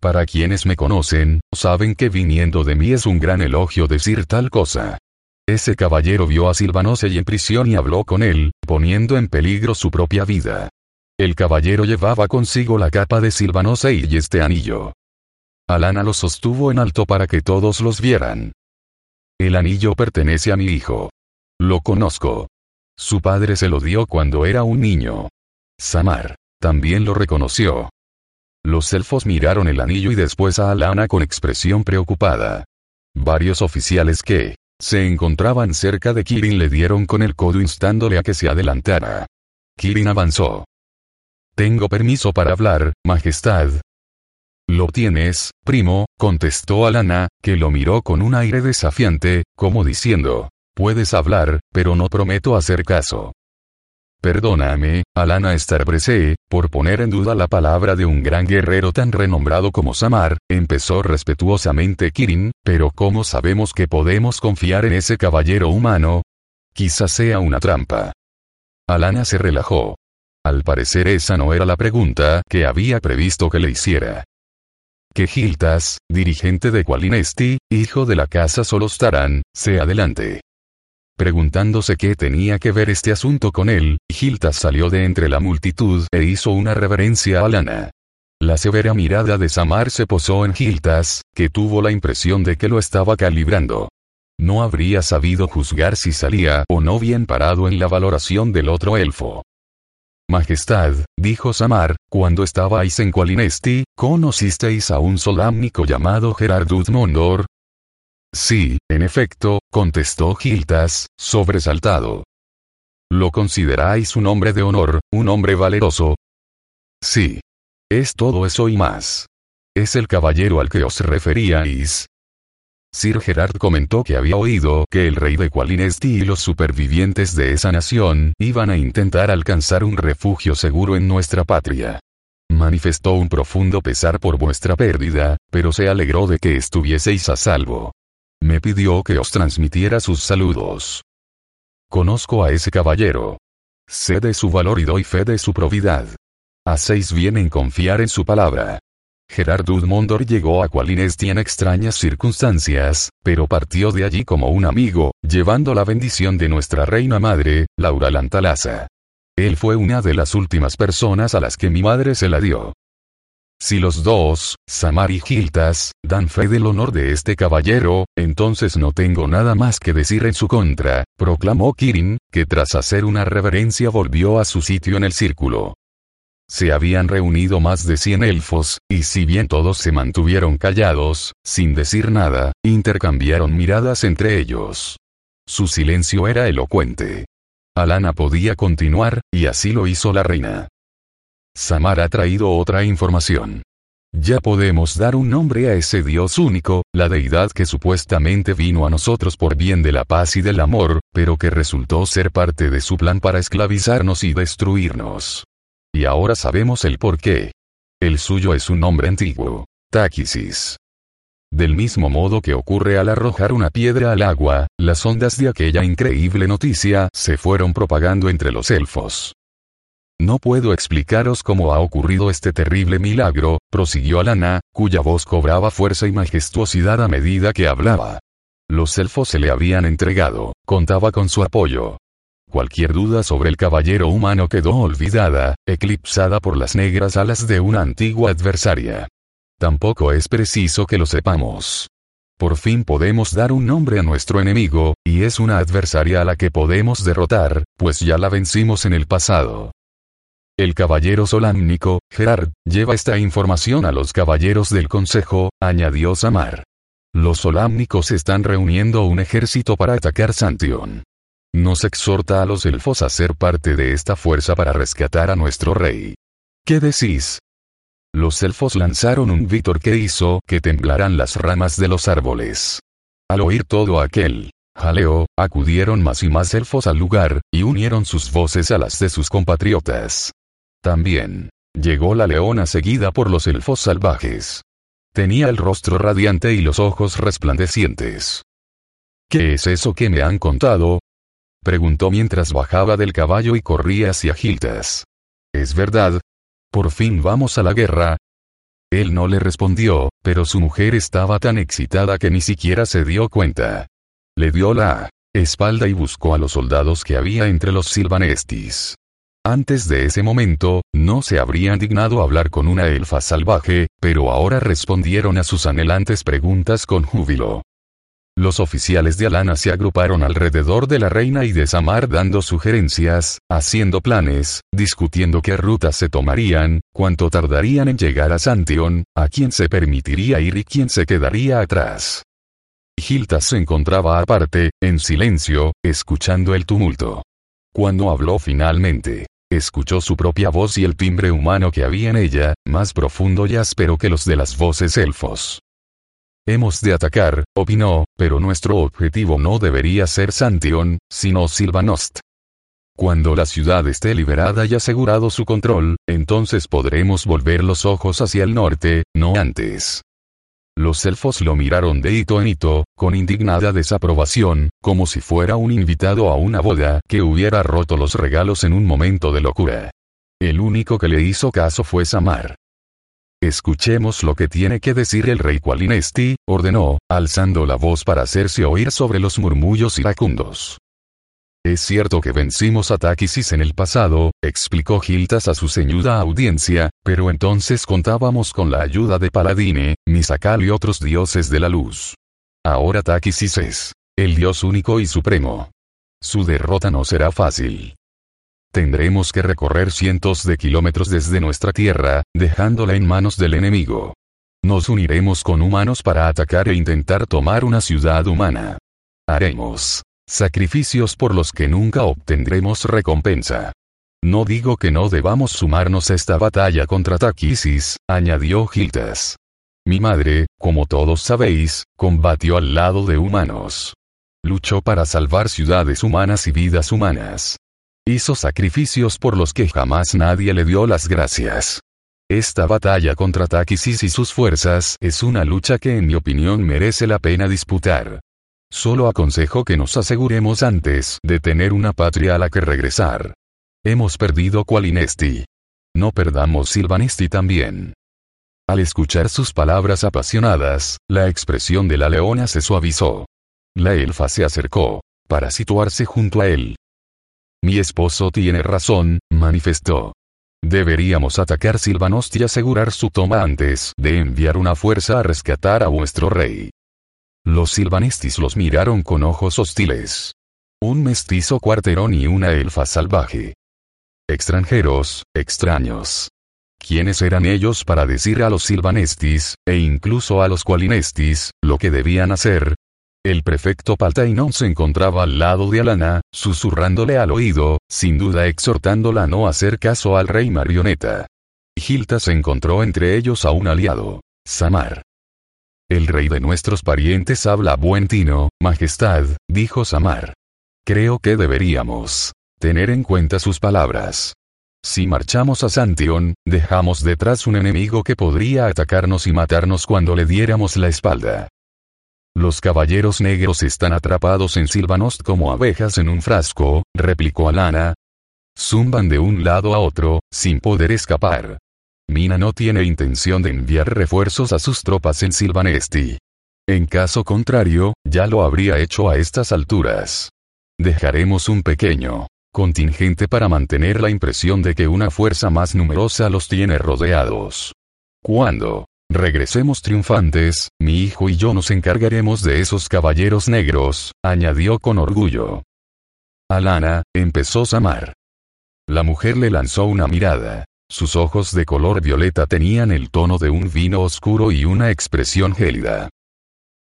Para quienes me conocen, saben que viniendo de mí es un gran elogio decir tal cosa. Ese caballero vio a Silvanose en prisión y habló con él, poniendo en peligro su propia vida. El caballero llevaba consigo la capa de Silvanose y este anillo. Alana lo sostuvo en alto para que todos los vieran. El anillo pertenece a mi hijo. Lo conozco. Su padre se lo dio cuando era un niño. Samar. También lo reconoció. Los elfos miraron el anillo y después a Alana con expresión preocupada. Varios oficiales que se encontraban cerca de Kirin le dieron con el codo instándole a que se adelantara. Kirin avanzó. Tengo permiso para hablar, Majestad, lo tienes, primo, contestó Alana, que lo miró con un aire desafiante, como diciendo, puedes hablar, pero no prometo hacer caso. Perdóname, Alana Starbreeze, por poner en duda la palabra de un gran guerrero tan renombrado como Samar, empezó respetuosamente Kirin, pero ¿cómo sabemos que podemos confiar en ese caballero humano? Quizás sea una trampa. Alana se relajó. Al parecer esa no era la pregunta que había previsto que le hiciera que Giltas, dirigente de Qualinesti, hijo de la casa Solostarán, se adelante. Preguntándose qué tenía que ver este asunto con él, Giltas salió de entre la multitud e hizo una reverencia a Lana. La severa mirada de Samar se posó en Giltas, que tuvo la impresión de que lo estaba calibrando. No habría sabido juzgar si salía o no bien parado en la valoración del otro elfo. Majestad, dijo Samar, cuando estabais en Qualinesti, ¿conocisteis a un solámnico llamado Gerard Mondor? Sí, en efecto, contestó Giltas, sobresaltado. ¿Lo consideráis un hombre de honor, un hombre valeroso? Sí. Es todo eso y más. Es el caballero al que os referíais, Sir Gerard comentó que había oído que el rey de Qualinesti y los supervivientes de esa nación iban a intentar alcanzar un refugio seguro en nuestra patria. Manifestó un profundo pesar por vuestra pérdida, pero se alegró de que estuvieseis a salvo. Pidió que os transmitiera sus saludos. Conozco a ese caballero. Sé de su valor y doy fe de su probidad. Hacéis bien en confiar en su palabra. Gerard Mondor llegó a Qualinesti en extrañas circunstancias, pero partió de allí como un amigo, llevando la bendición de nuestra reina madre, Laura Lantalaza. Él fue una de las últimas personas a las que mi madre se la dio. Si los dos, Samar y Giltas, dan fe del honor de este caballero, entonces no tengo nada más que decir en su contra, proclamó Kirin, que tras hacer una reverencia volvió a su sitio en el círculo. Se habían reunido más de cien elfos, y si bien todos se mantuvieron callados, sin decir nada, intercambiaron miradas entre ellos. Su silencio era elocuente. Alana podía continuar, y así lo hizo la reina. Samar ha traído otra información. Ya podemos dar un nombre a ese Dios único, la deidad que supuestamente vino a nosotros por bien de la paz y del amor, pero que resultó ser parte de su plan para esclavizarnos y destruirnos. Y ahora sabemos el por qué. El suyo es un nombre antiguo. Táquisis. Del mismo modo que ocurre al arrojar una piedra al agua, las ondas de aquella increíble noticia se fueron propagando entre los elfos. No puedo explicaros cómo ha ocurrido este terrible milagro, prosiguió Alana, cuya voz cobraba fuerza y majestuosidad a medida que hablaba. Los elfos se le habían entregado, contaba con su apoyo. Cualquier duda sobre el caballero humano quedó olvidada, eclipsada por las negras alas de una antigua adversaria. Tampoco es preciso que lo sepamos. Por fin podemos dar un nombre a nuestro enemigo, y es una adversaria a la que podemos derrotar, pues ya la vencimos en el pasado. El caballero solámnico, Gerard, lleva esta información a los caballeros del consejo, añadió Samar. Los solámnicos están reuniendo un ejército para atacar Santion nos exhorta a los elfos a ser parte de esta fuerza para rescatar a nuestro rey. ¿Qué decís? Los elfos lanzaron un vítor que hizo que temblaran las ramas de los árboles. Al oír todo aquel jaleo, acudieron más y más elfos al lugar, y unieron sus voces a las de sus compatriotas. También, llegó la leona seguida por los elfos salvajes. Tenía el rostro radiante y los ojos resplandecientes. ¿Qué es eso que me han contado? Preguntó mientras bajaba del caballo y corría hacia Giltas. ¿Es verdad? ¿Por fin vamos a la guerra? Él no le respondió, pero su mujer estaba tan excitada que ni siquiera se dio cuenta. Le dio la espalda y buscó a los soldados que había entre los silvanestis. Antes de ese momento, no se habrían dignado hablar con una elfa salvaje, pero ahora respondieron a sus anhelantes preguntas con júbilo. Los oficiales de Alana se agruparon alrededor de la reina y de Samar dando sugerencias, haciendo planes, discutiendo qué rutas se tomarían, cuánto tardarían en llegar a Santion, a quién se permitiría ir y quién se quedaría atrás. Giltas se encontraba aparte, en silencio, escuchando el tumulto. Cuando habló finalmente, escuchó su propia voz y el timbre humano que había en ella, más profundo y áspero que los de las voces elfos. Hemos de atacar, opinó, pero nuestro objetivo no debería ser Santion, sino Silvanost. Cuando la ciudad esté liberada y asegurado su control, entonces podremos volver los ojos hacia el norte, no antes. Los elfos lo miraron de hito en hito, con indignada desaprobación, como si fuera un invitado a una boda que hubiera roto los regalos en un momento de locura. El único que le hizo caso fue Samar. Escuchemos lo que tiene que decir el rey Qualinesti, ordenó, alzando la voz para hacerse oír sobre los murmullos iracundos. Es cierto que vencimos a Takisis en el pasado, explicó Giltas a su ceñuda audiencia, pero entonces contábamos con la ayuda de Paladine, Misakal y otros dioses de la luz. Ahora Takisis es el dios único y supremo. Su derrota no será fácil. Tendremos que recorrer cientos de kilómetros desde nuestra tierra, dejándola en manos del enemigo. Nos uniremos con humanos para atacar e intentar tomar una ciudad humana. Haremos Sacrificios por los que nunca obtendremos recompensa. No digo que no debamos sumarnos a esta batalla contra Taquisis, añadió Giltas. Mi madre, como todos sabéis, combatió al lado de humanos. Luchó para salvar ciudades humanas y vidas humanas. Hizo sacrificios por los que jamás nadie le dio las gracias. Esta batalla contra Taquisis y sus fuerzas es una lucha que en mi opinión merece la pena disputar. Solo aconsejo que nos aseguremos antes de tener una patria a la que regresar. Hemos perdido Qualinesti. No perdamos Silvanesti también. Al escuchar sus palabras apasionadas, la expresión de la leona se suavizó. La elfa se acercó, para situarse junto a él. Mi esposo tiene razón, manifestó. Deberíamos atacar Silvanosti y asegurar su toma antes de enviar una fuerza a rescatar a vuestro rey. Los silvanestis los miraron con ojos hostiles. Un mestizo cuarterón y una elfa salvaje. Extranjeros, extraños. ¿Quiénes eran ellos para decir a los silvanestis, e incluso a los qualinestis, lo que debían hacer? El prefecto Paltainon se encontraba al lado de Alana, susurrándole al oído, sin duda exhortándola a no hacer caso al rey marioneta. Gilta se encontró entre ellos a un aliado. Samar. El rey de nuestros parientes habla buen tino, majestad, dijo Samar. Creo que deberíamos tener en cuenta sus palabras. Si marchamos a Santion, dejamos detrás un enemigo que podría atacarnos y matarnos cuando le diéramos la espalda. Los caballeros negros están atrapados en Silvanost como abejas en un frasco, replicó Alana. Zumban de un lado a otro, sin poder escapar. Mina no tiene intención de enviar refuerzos a sus tropas en Silvanesti. En caso contrario, ya lo habría hecho a estas alturas. Dejaremos un pequeño contingente para mantener la impresión de que una fuerza más numerosa los tiene rodeados. Cuando regresemos triunfantes, mi hijo y yo nos encargaremos de esos caballeros negros, añadió con orgullo. Alana, empezó Samar. La mujer le lanzó una mirada. Sus ojos de color violeta tenían el tono de un vino oscuro y una expresión gélida.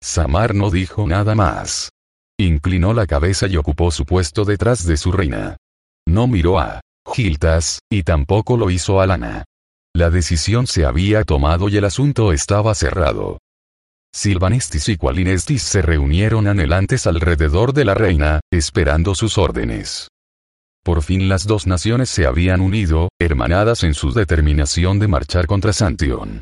Samar no dijo nada más. Inclinó la cabeza y ocupó su puesto detrás de su reina. No miró a Giltas, y tampoco lo hizo a Lana. La decisión se había tomado y el asunto estaba cerrado. Silvanestis y Qualinestis se reunieron anhelantes alrededor de la reina, esperando sus órdenes. Por fin las dos naciones se habían unido, hermanadas en su determinación de marchar contra Santion.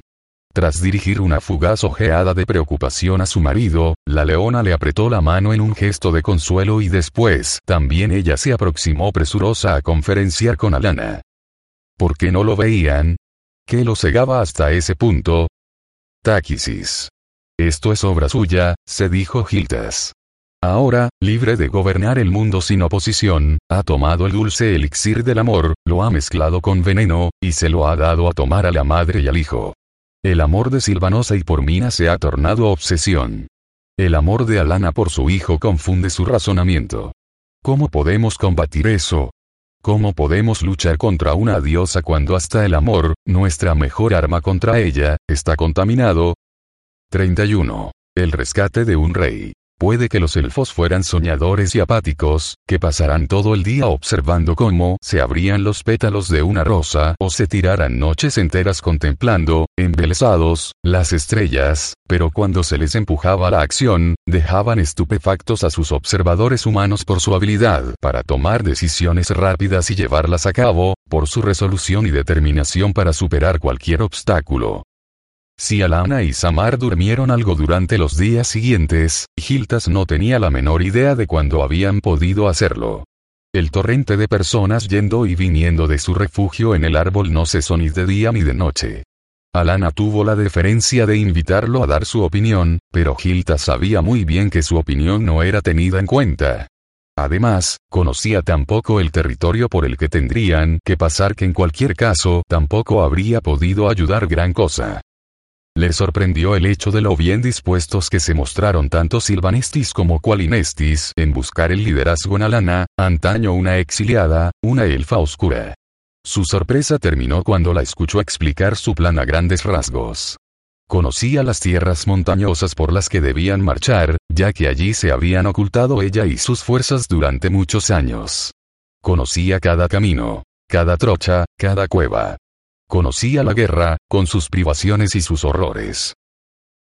Tras dirigir una fugaz ojeada de preocupación a su marido, la leona le apretó la mano en un gesto de consuelo y después también ella se aproximó presurosa a conferenciar con Alana. ¿Por qué no lo veían? ¿Qué lo cegaba hasta ese punto? Táquisis. Esto es obra suya, se dijo Giltas. Ahora, libre de gobernar el mundo sin oposición, ha tomado el dulce elixir del amor, lo ha mezclado con veneno, y se lo ha dado a tomar a la madre y al hijo. El amor de Silvanosa y por Mina se ha tornado obsesión. El amor de Alana por su hijo confunde su razonamiento. ¿Cómo podemos combatir eso? ¿Cómo podemos luchar contra una diosa cuando hasta el amor, nuestra mejor arma contra ella, está contaminado? 31. El rescate de un rey. Puede que los elfos fueran soñadores y apáticos, que pasarán todo el día observando cómo se abrían los pétalos de una rosa o se tiraran noches enteras contemplando, embelesados, las estrellas, pero cuando se les empujaba la acción, dejaban estupefactos a sus observadores humanos por su habilidad para tomar decisiones rápidas y llevarlas a cabo, por su resolución y determinación para superar cualquier obstáculo. Si Alana y Samar durmieron algo durante los días siguientes, Giltas no tenía la menor idea de cuándo habían podido hacerlo. El torrente de personas yendo y viniendo de su refugio en el árbol no cesó ni de día ni de noche. Alana tuvo la deferencia de invitarlo a dar su opinión, pero Giltas sabía muy bien que su opinión no era tenida en cuenta. Además, conocía tampoco el territorio por el que tendrían que pasar que en cualquier caso tampoco habría podido ayudar gran cosa. Le sorprendió el hecho de lo bien dispuestos que se mostraron tanto Silvanestis como Qualinestis en buscar el liderazgo en Alana, antaño una exiliada, una elfa oscura. Su sorpresa terminó cuando la escuchó explicar su plan a grandes rasgos. Conocía las tierras montañosas por las que debían marchar, ya que allí se habían ocultado ella y sus fuerzas durante muchos años. Conocía cada camino, cada trocha, cada cueva. Conocía la guerra, con sus privaciones y sus horrores.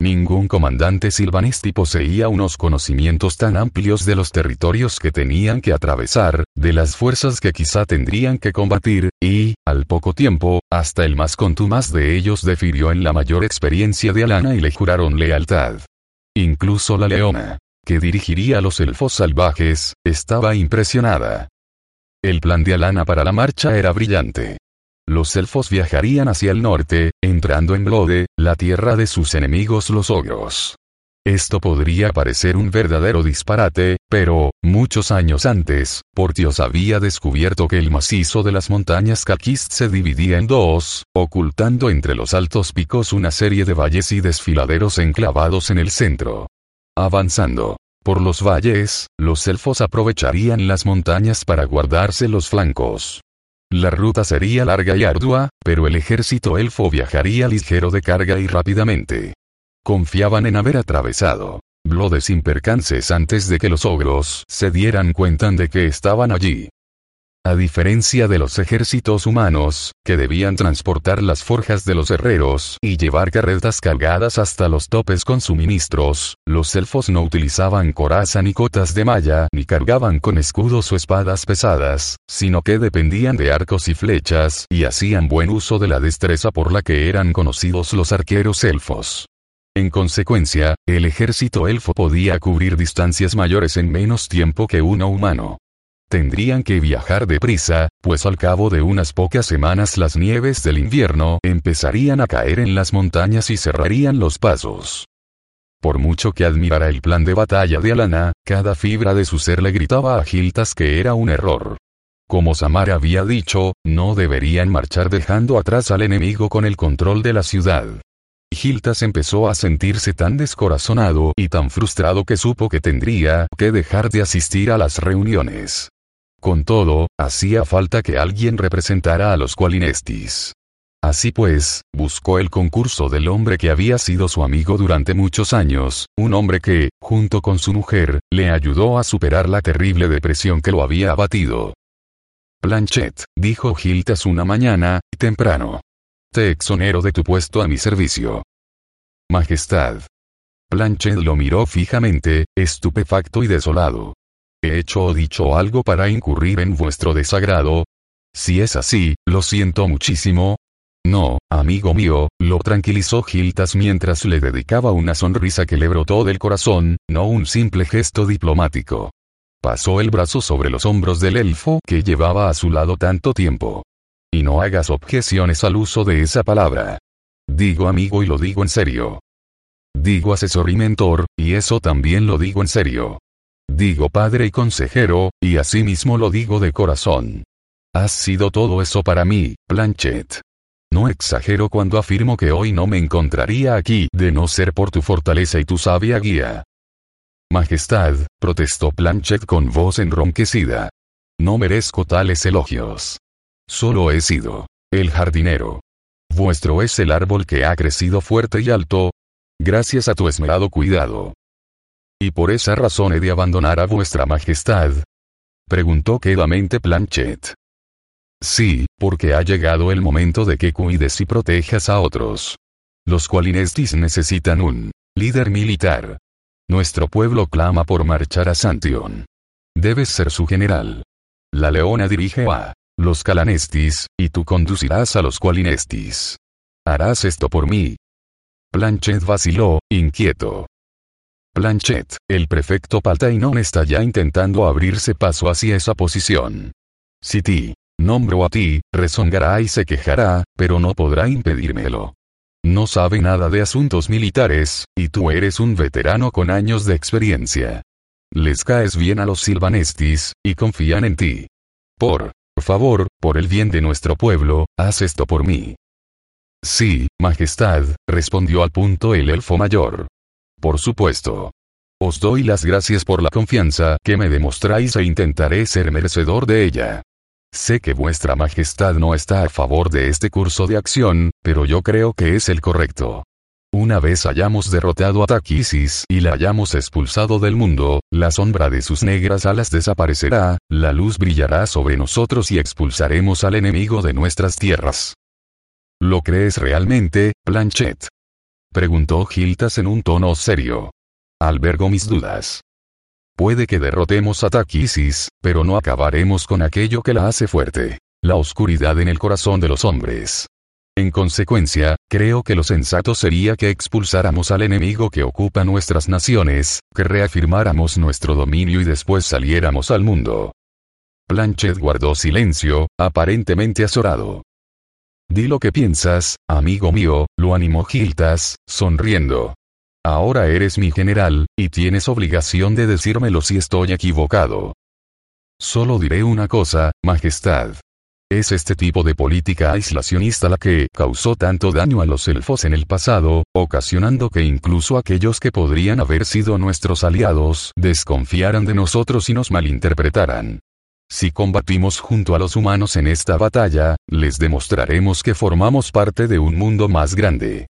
Ningún comandante silvanesti poseía unos conocimientos tan amplios de los territorios que tenían que atravesar, de las fuerzas que quizá tendrían que combatir, y, al poco tiempo, hasta el más contumaz de ellos defirió en la mayor experiencia de Alana y le juraron lealtad. Incluso la leona, que dirigiría a los elfos salvajes, estaba impresionada. El plan de Alana para la marcha era brillante. Los elfos viajarían hacia el norte, entrando en Blode, la tierra de sus enemigos los ogros. Esto podría parecer un verdadero disparate, pero, muchos años antes, Portios había descubierto que el macizo de las montañas Kakist se dividía en dos, ocultando entre los altos picos una serie de valles y desfiladeros enclavados en el centro. Avanzando por los valles, los elfos aprovecharían las montañas para guardarse los flancos. La ruta sería larga y ardua, pero el ejército elfo viajaría ligero de carga y rápidamente. Confiaban en haber atravesado Blode sin percances antes de que los ogros se dieran cuenta de que estaban allí. A diferencia de los ejércitos humanos, que debían transportar las forjas de los herreros y llevar carretas cargadas hasta los topes con suministros, los elfos no utilizaban coraza ni cotas de malla ni cargaban con escudos o espadas pesadas, sino que dependían de arcos y flechas y hacían buen uso de la destreza por la que eran conocidos los arqueros elfos. En consecuencia, el ejército elfo podía cubrir distancias mayores en menos tiempo que uno humano. Tendrían que viajar deprisa, pues al cabo de unas pocas semanas las nieves del invierno empezarían a caer en las montañas y cerrarían los pasos. Por mucho que admirara el plan de batalla de Alana, cada fibra de su ser le gritaba a Giltas que era un error. Como Samar había dicho, no deberían marchar dejando atrás al enemigo con el control de la ciudad. Giltas empezó a sentirse tan descorazonado y tan frustrado que supo que tendría que dejar de asistir a las reuniones. Con todo, hacía falta que alguien representara a los Qualinestis. Así pues, buscó el concurso del hombre que había sido su amigo durante muchos años, un hombre que, junto con su mujer, le ayudó a superar la terrible depresión que lo había abatido. Planchet, dijo Giltas una mañana, temprano. Te exonero de tu puesto a mi servicio. Majestad. Planchet lo miró fijamente, estupefacto y desolado. ¿He hecho o dicho algo para incurrir en vuestro desagrado? Si es así, lo siento muchísimo. No, amigo mío, lo tranquilizó Giltas mientras le dedicaba una sonrisa que le brotó del corazón, no un simple gesto diplomático. Pasó el brazo sobre los hombros del elfo que llevaba a su lado tanto tiempo. Y no hagas objeciones al uso de esa palabra. Digo amigo y lo digo en serio. Digo asesor y mentor, y eso también lo digo en serio. Digo padre y consejero, y asimismo lo digo de corazón. Has sido todo eso para mí, Planchet. No exagero cuando afirmo que hoy no me encontraría aquí de no ser por tu fortaleza y tu sabia guía. Majestad, protestó Planchet con voz enronquecida. No merezco tales elogios. Solo he sido el jardinero. Vuestro es el árbol que ha crecido fuerte y alto. Gracias a tu esmerado cuidado. ¿Y por esa razón he de abandonar a vuestra majestad? Preguntó quedamente Planchet. Sí, porque ha llegado el momento de que cuides y protejas a otros. Los cualinestis necesitan un líder militar. Nuestro pueblo clama por marchar a Santion. Debes ser su general. La leona dirige a los calanestis, y tú conducirás a los cualinestis. Harás esto por mí. Planchet vaciló, inquieto. Planchet, el prefecto Paltainon está ya intentando abrirse paso hacia esa posición. Si ti, nombro a ti, rezongará y se quejará, pero no podrá impedírmelo. No sabe nada de asuntos militares, y tú eres un veterano con años de experiencia. Les caes bien a los silvanestis, y confían en ti. Por favor, por el bien de nuestro pueblo, haz esto por mí. Sí, Majestad, respondió al punto el elfo mayor. Por supuesto. Os doy las gracias por la confianza que me demostráis e intentaré ser merecedor de ella. Sé que vuestra Majestad no está a favor de este curso de acción, pero yo creo que es el correcto. Una vez hayamos derrotado a Taquisis y la hayamos expulsado del mundo, la sombra de sus negras alas desaparecerá, la luz brillará sobre nosotros y expulsaremos al enemigo de nuestras tierras. ¿Lo crees realmente, Planchet? Preguntó Giltas en un tono serio. Albergo mis dudas. Puede que derrotemos a Taquisis, pero no acabaremos con aquello que la hace fuerte. La oscuridad en el corazón de los hombres. En consecuencia, creo que lo sensato sería que expulsáramos al enemigo que ocupa nuestras naciones, que reafirmáramos nuestro dominio y después saliéramos al mundo. Planchet guardó silencio, aparentemente azorado. Di lo que piensas, amigo mío, lo animó Giltas, sonriendo. Ahora eres mi general, y tienes obligación de decírmelo si estoy equivocado. Solo diré una cosa, Majestad. Es este tipo de política aislacionista la que causó tanto daño a los elfos en el pasado, ocasionando que incluso aquellos que podrían haber sido nuestros aliados desconfiaran de nosotros y nos malinterpretaran. Si combatimos junto a los humanos en esta batalla, les demostraremos que formamos parte de un mundo más grande.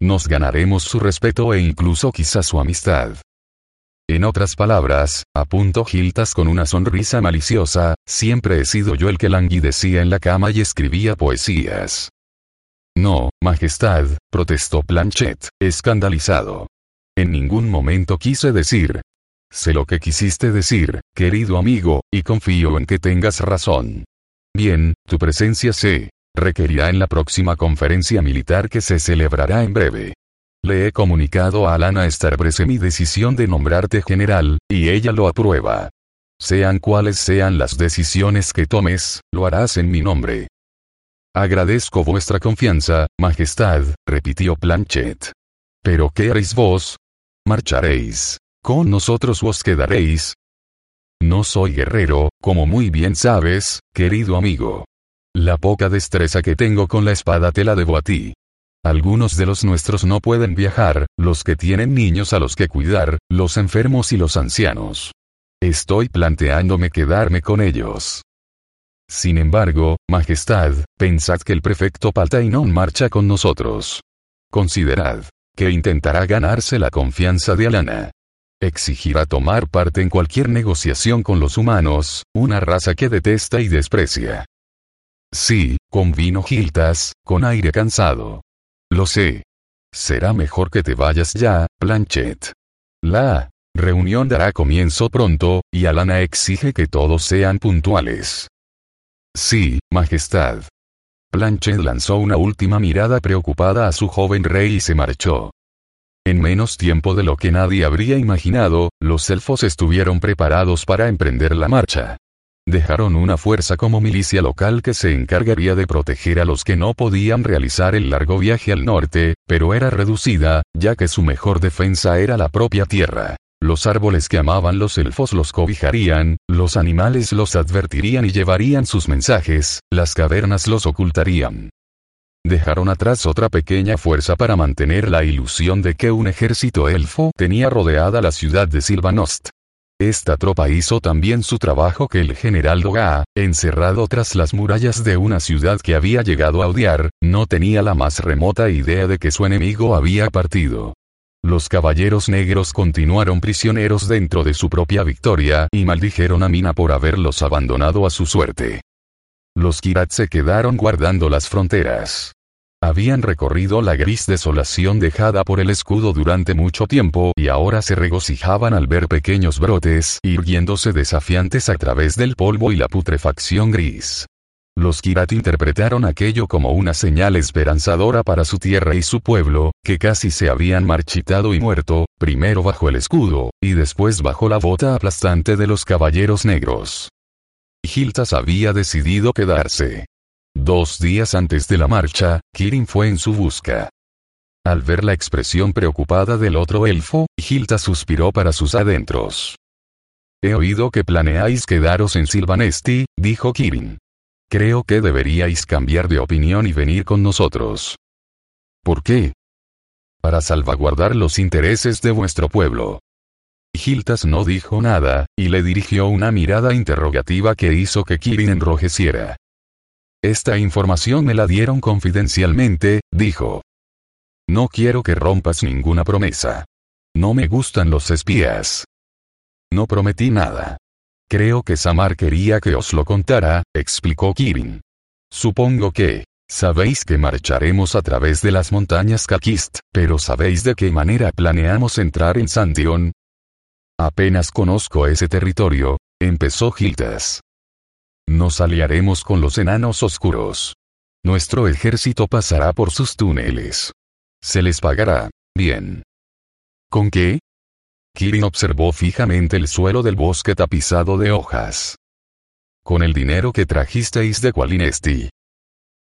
Nos ganaremos su respeto e incluso quizá su amistad. En otras palabras, apuntó Giltas con una sonrisa maliciosa, siempre he sido yo el que languidecía en la cama y escribía poesías. No, Majestad, protestó Planchet, escandalizado. En ningún momento quise decir. Sé lo que quisiste decir, querido amigo, y confío en que tengas razón. Bien, tu presencia se requerirá en la próxima conferencia militar que se celebrará en breve. Le he comunicado a Alana Starbrese mi decisión de nombrarte general, y ella lo aprueba. Sean cuales sean las decisiones que tomes, lo harás en mi nombre. Agradezco vuestra confianza, Majestad, repitió Planchet. Pero ¿qué haréis vos? Marcharéis. Con nosotros os quedaréis. No soy guerrero, como muy bien sabes, querido amigo. La poca destreza que tengo con la espada te la debo a ti. Algunos de los nuestros no pueden viajar, los que tienen niños a los que cuidar, los enfermos y los ancianos. Estoy planteándome quedarme con ellos. Sin embargo, Majestad, pensad que el prefecto Paltainon marcha con nosotros. Considerad que intentará ganarse la confianza de Alana. Exigirá tomar parte en cualquier negociación con los humanos, una raza que detesta y desprecia. Sí, convino Giltas, con aire cansado. Lo sé. Será mejor que te vayas ya, Planchet. La reunión dará comienzo pronto, y Alana exige que todos sean puntuales. Sí, Majestad. Planchet lanzó una última mirada preocupada a su joven rey y se marchó. En menos tiempo de lo que nadie habría imaginado, los elfos estuvieron preparados para emprender la marcha. Dejaron una fuerza como milicia local que se encargaría de proteger a los que no podían realizar el largo viaje al norte, pero era reducida, ya que su mejor defensa era la propia tierra. Los árboles que amaban los elfos los cobijarían, los animales los advertirían y llevarían sus mensajes, las cavernas los ocultarían. Dejaron atrás otra pequeña fuerza para mantener la ilusión de que un ejército elfo tenía rodeada la ciudad de Silvanost. Esta tropa hizo también su trabajo que el general Doga, encerrado tras las murallas de una ciudad que había llegado a odiar, no tenía la más remota idea de que su enemigo había partido. Los caballeros negros continuaron prisioneros dentro de su propia victoria y maldijeron a Mina por haberlos abandonado a su suerte. Los Kirat se quedaron guardando las fronteras. Habían recorrido la gris desolación dejada por el escudo durante mucho tiempo y ahora se regocijaban al ver pequeños brotes irguiéndose desafiantes a través del polvo y la putrefacción gris. Los Kirat interpretaron aquello como una señal esperanzadora para su tierra y su pueblo, que casi se habían marchitado y muerto, primero bajo el escudo, y después bajo la bota aplastante de los caballeros negros. Hiltas había decidido quedarse. Dos días antes de la marcha, Kirin fue en su busca. Al ver la expresión preocupada del otro elfo, Hilta suspiró para sus adentros. He oído que planeáis quedaros en Silvanesti, dijo Kirin. Creo que deberíais cambiar de opinión y venir con nosotros. ¿Por qué? Para salvaguardar los intereses de vuestro pueblo. Giltas no dijo nada, y le dirigió una mirada interrogativa que hizo que Kirin enrojeciera. Esta información me la dieron confidencialmente, dijo. No quiero que rompas ninguna promesa. No me gustan los espías. No prometí nada. Creo que Samar quería que os lo contara, explicó Kirin. Supongo que, sabéis que marcharemos a través de las montañas Kakist, pero ¿sabéis de qué manera planeamos entrar en Sandion? Apenas conozco ese territorio, empezó Gildas. Nos aliaremos con los enanos oscuros. Nuestro ejército pasará por sus túneles. Se les pagará, bien. ¿Con qué? Kirin observó fijamente el suelo del bosque tapizado de hojas. Con el dinero que trajisteis de Qualinesti.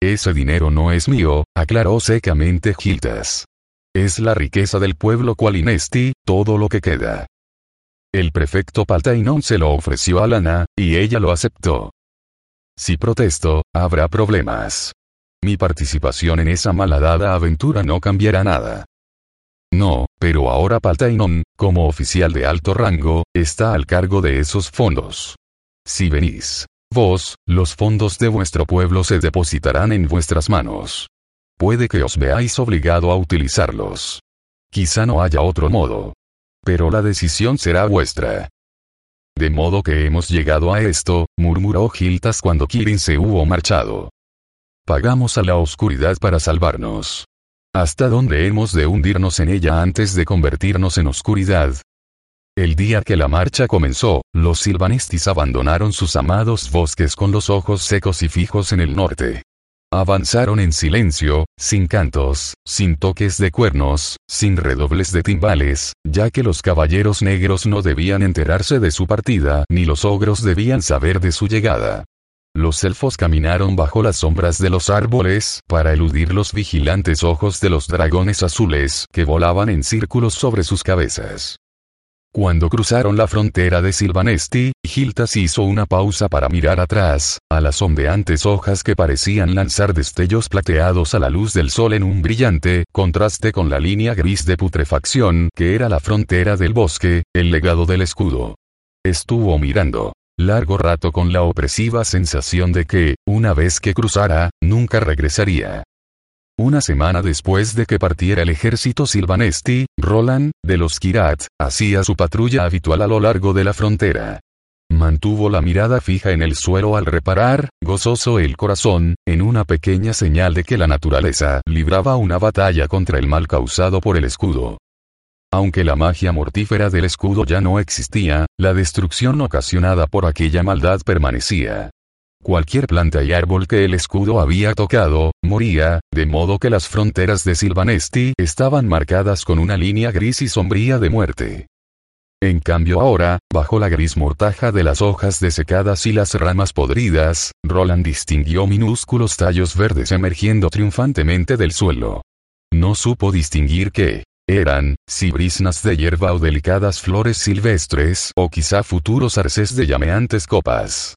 Ese dinero no es mío, aclaró secamente Gildas. Es la riqueza del pueblo Qualinesti, todo lo que queda. El prefecto Paltainon se lo ofreció a Lana, y ella lo aceptó. Si protesto, habrá problemas. Mi participación en esa malhadada aventura no cambiará nada. No, pero ahora Paltainon, como oficial de alto rango, está al cargo de esos fondos. Si venís, vos, los fondos de vuestro pueblo se depositarán en vuestras manos. Puede que os veáis obligado a utilizarlos. Quizá no haya otro modo. Pero la decisión será vuestra. De modo que hemos llegado a esto, murmuró Giltas cuando Kirin se hubo marchado. Pagamos a la oscuridad para salvarnos. ¿Hasta dónde hemos de hundirnos en ella antes de convertirnos en oscuridad? El día que la marcha comenzó, los silvanestis abandonaron sus amados bosques con los ojos secos y fijos en el norte. Avanzaron en silencio, sin cantos, sin toques de cuernos, sin redobles de timbales, ya que los caballeros negros no debían enterarse de su partida ni los ogros debían saber de su llegada. Los elfos caminaron bajo las sombras de los árboles para eludir los vigilantes ojos de los dragones azules que volaban en círculos sobre sus cabezas. Cuando cruzaron la frontera de Silvanesti, Giltas hizo una pausa para mirar atrás, a las ondeantes hojas que parecían lanzar destellos plateados a la luz del sol en un brillante contraste con la línea gris de putrefacción que era la frontera del bosque, el legado del escudo. Estuvo mirando largo rato con la opresiva sensación de que, una vez que cruzara, nunca regresaría. Una semana después de que partiera el ejército silvanesti, Roland, de los Kirat, hacía su patrulla habitual a lo largo de la frontera. Mantuvo la mirada fija en el suelo al reparar, gozoso el corazón, en una pequeña señal de que la naturaleza libraba una batalla contra el mal causado por el escudo. Aunque la magia mortífera del escudo ya no existía, la destrucción ocasionada por aquella maldad permanecía. Cualquier planta y árbol que el escudo había tocado, moría, de modo que las fronteras de Silvanesti estaban marcadas con una línea gris y sombría de muerte. En cambio ahora, bajo la gris mortaja de las hojas desecadas y las ramas podridas, Roland distinguió minúsculos tallos verdes emergiendo triunfantemente del suelo. No supo distinguir qué, Eran, si brisnas de hierba o delicadas flores silvestres o quizá futuros arces de llameantes copas.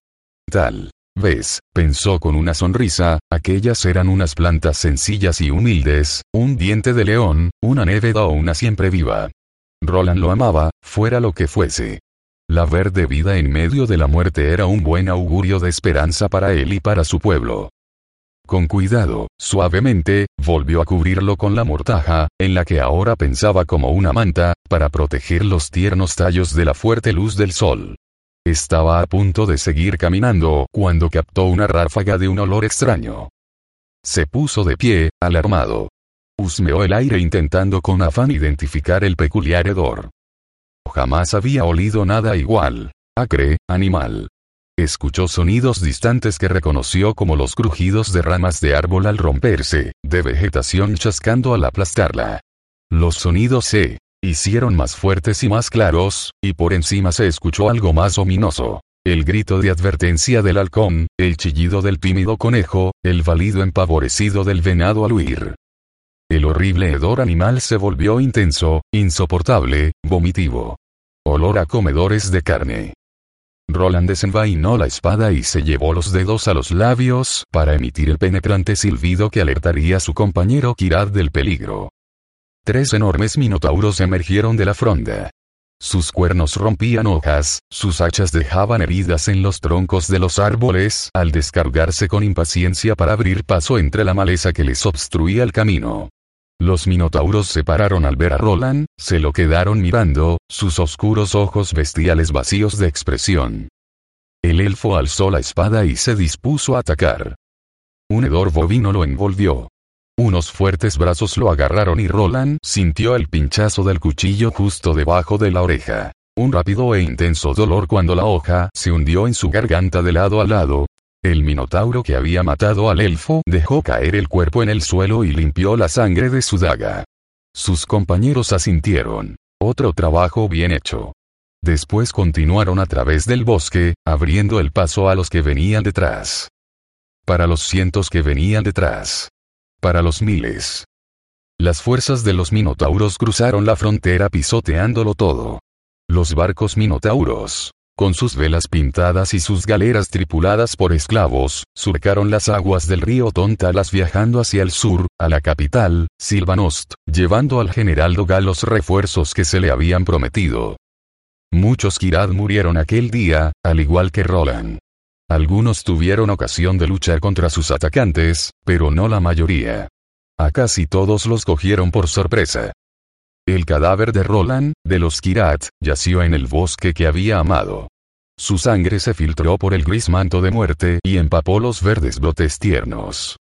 Tal. Ves, pensó con una sonrisa, aquellas eran unas plantas sencillas y humildes, un diente de león, una néveda o una siempre viva. Roland lo amaba, fuera lo que fuese. La verde vida en medio de la muerte era un buen augurio de esperanza para él y para su pueblo. Con cuidado, suavemente, volvió a cubrirlo con la mortaja, en la que ahora pensaba como una manta, para proteger los tiernos tallos de la fuerte luz del sol. Estaba a punto de seguir caminando cuando captó una ráfaga de un olor extraño. Se puso de pie, alarmado. Husmeó el aire intentando con afán identificar el peculiar hedor. Jamás había olido nada igual. Acre, animal. Escuchó sonidos distantes que reconoció como los crujidos de ramas de árbol al romperse, de vegetación chascando al aplastarla. Los sonidos se hicieron más fuertes y más claros, y por encima se escuchó algo más ominoso. El grito de advertencia del halcón, el chillido del tímido conejo, el balido empavorecido del venado al huir. El horrible hedor animal se volvió intenso, insoportable, vomitivo. Olor a comedores de carne. Roland desenvainó la espada y se llevó los dedos a los labios para emitir el penetrante silbido que alertaría a su compañero Kirad del peligro. Tres enormes minotauros emergieron de la fronda. Sus cuernos rompían hojas, sus hachas dejaban heridas en los troncos de los árboles al descargarse con impaciencia para abrir paso entre la maleza que les obstruía el camino. Los minotauros se pararon al ver a Roland, se lo quedaron mirando, sus oscuros ojos bestiales vacíos de expresión. El elfo alzó la espada y se dispuso a atacar. Un hedor bovino lo envolvió. Unos fuertes brazos lo agarraron y Roland sintió el pinchazo del cuchillo justo debajo de la oreja. Un rápido e intenso dolor cuando la hoja se hundió en su garganta de lado a lado, el minotauro que había matado al elfo dejó caer el cuerpo en el suelo y limpió la sangre de su daga. Sus compañeros asintieron. Otro trabajo bien hecho. Después continuaron a través del bosque, abriendo el paso a los que venían detrás. Para los cientos que venían detrás. Para los miles. Las fuerzas de los minotauros cruzaron la frontera pisoteándolo todo. Los barcos minotauros, con sus velas pintadas y sus galeras tripuladas por esclavos, surcaron las aguas del río Tontalas viajando hacia el sur, a la capital, Silvanost, llevando al general Dogal los refuerzos que se le habían prometido. Muchos Kirad murieron aquel día, al igual que Roland. Algunos tuvieron ocasión de luchar contra sus atacantes, pero no la mayoría. A casi todos los cogieron por sorpresa. El cadáver de Roland, de los Kirat, yació en el bosque que había amado. Su sangre se filtró por el gris manto de muerte y empapó los verdes brotes tiernos.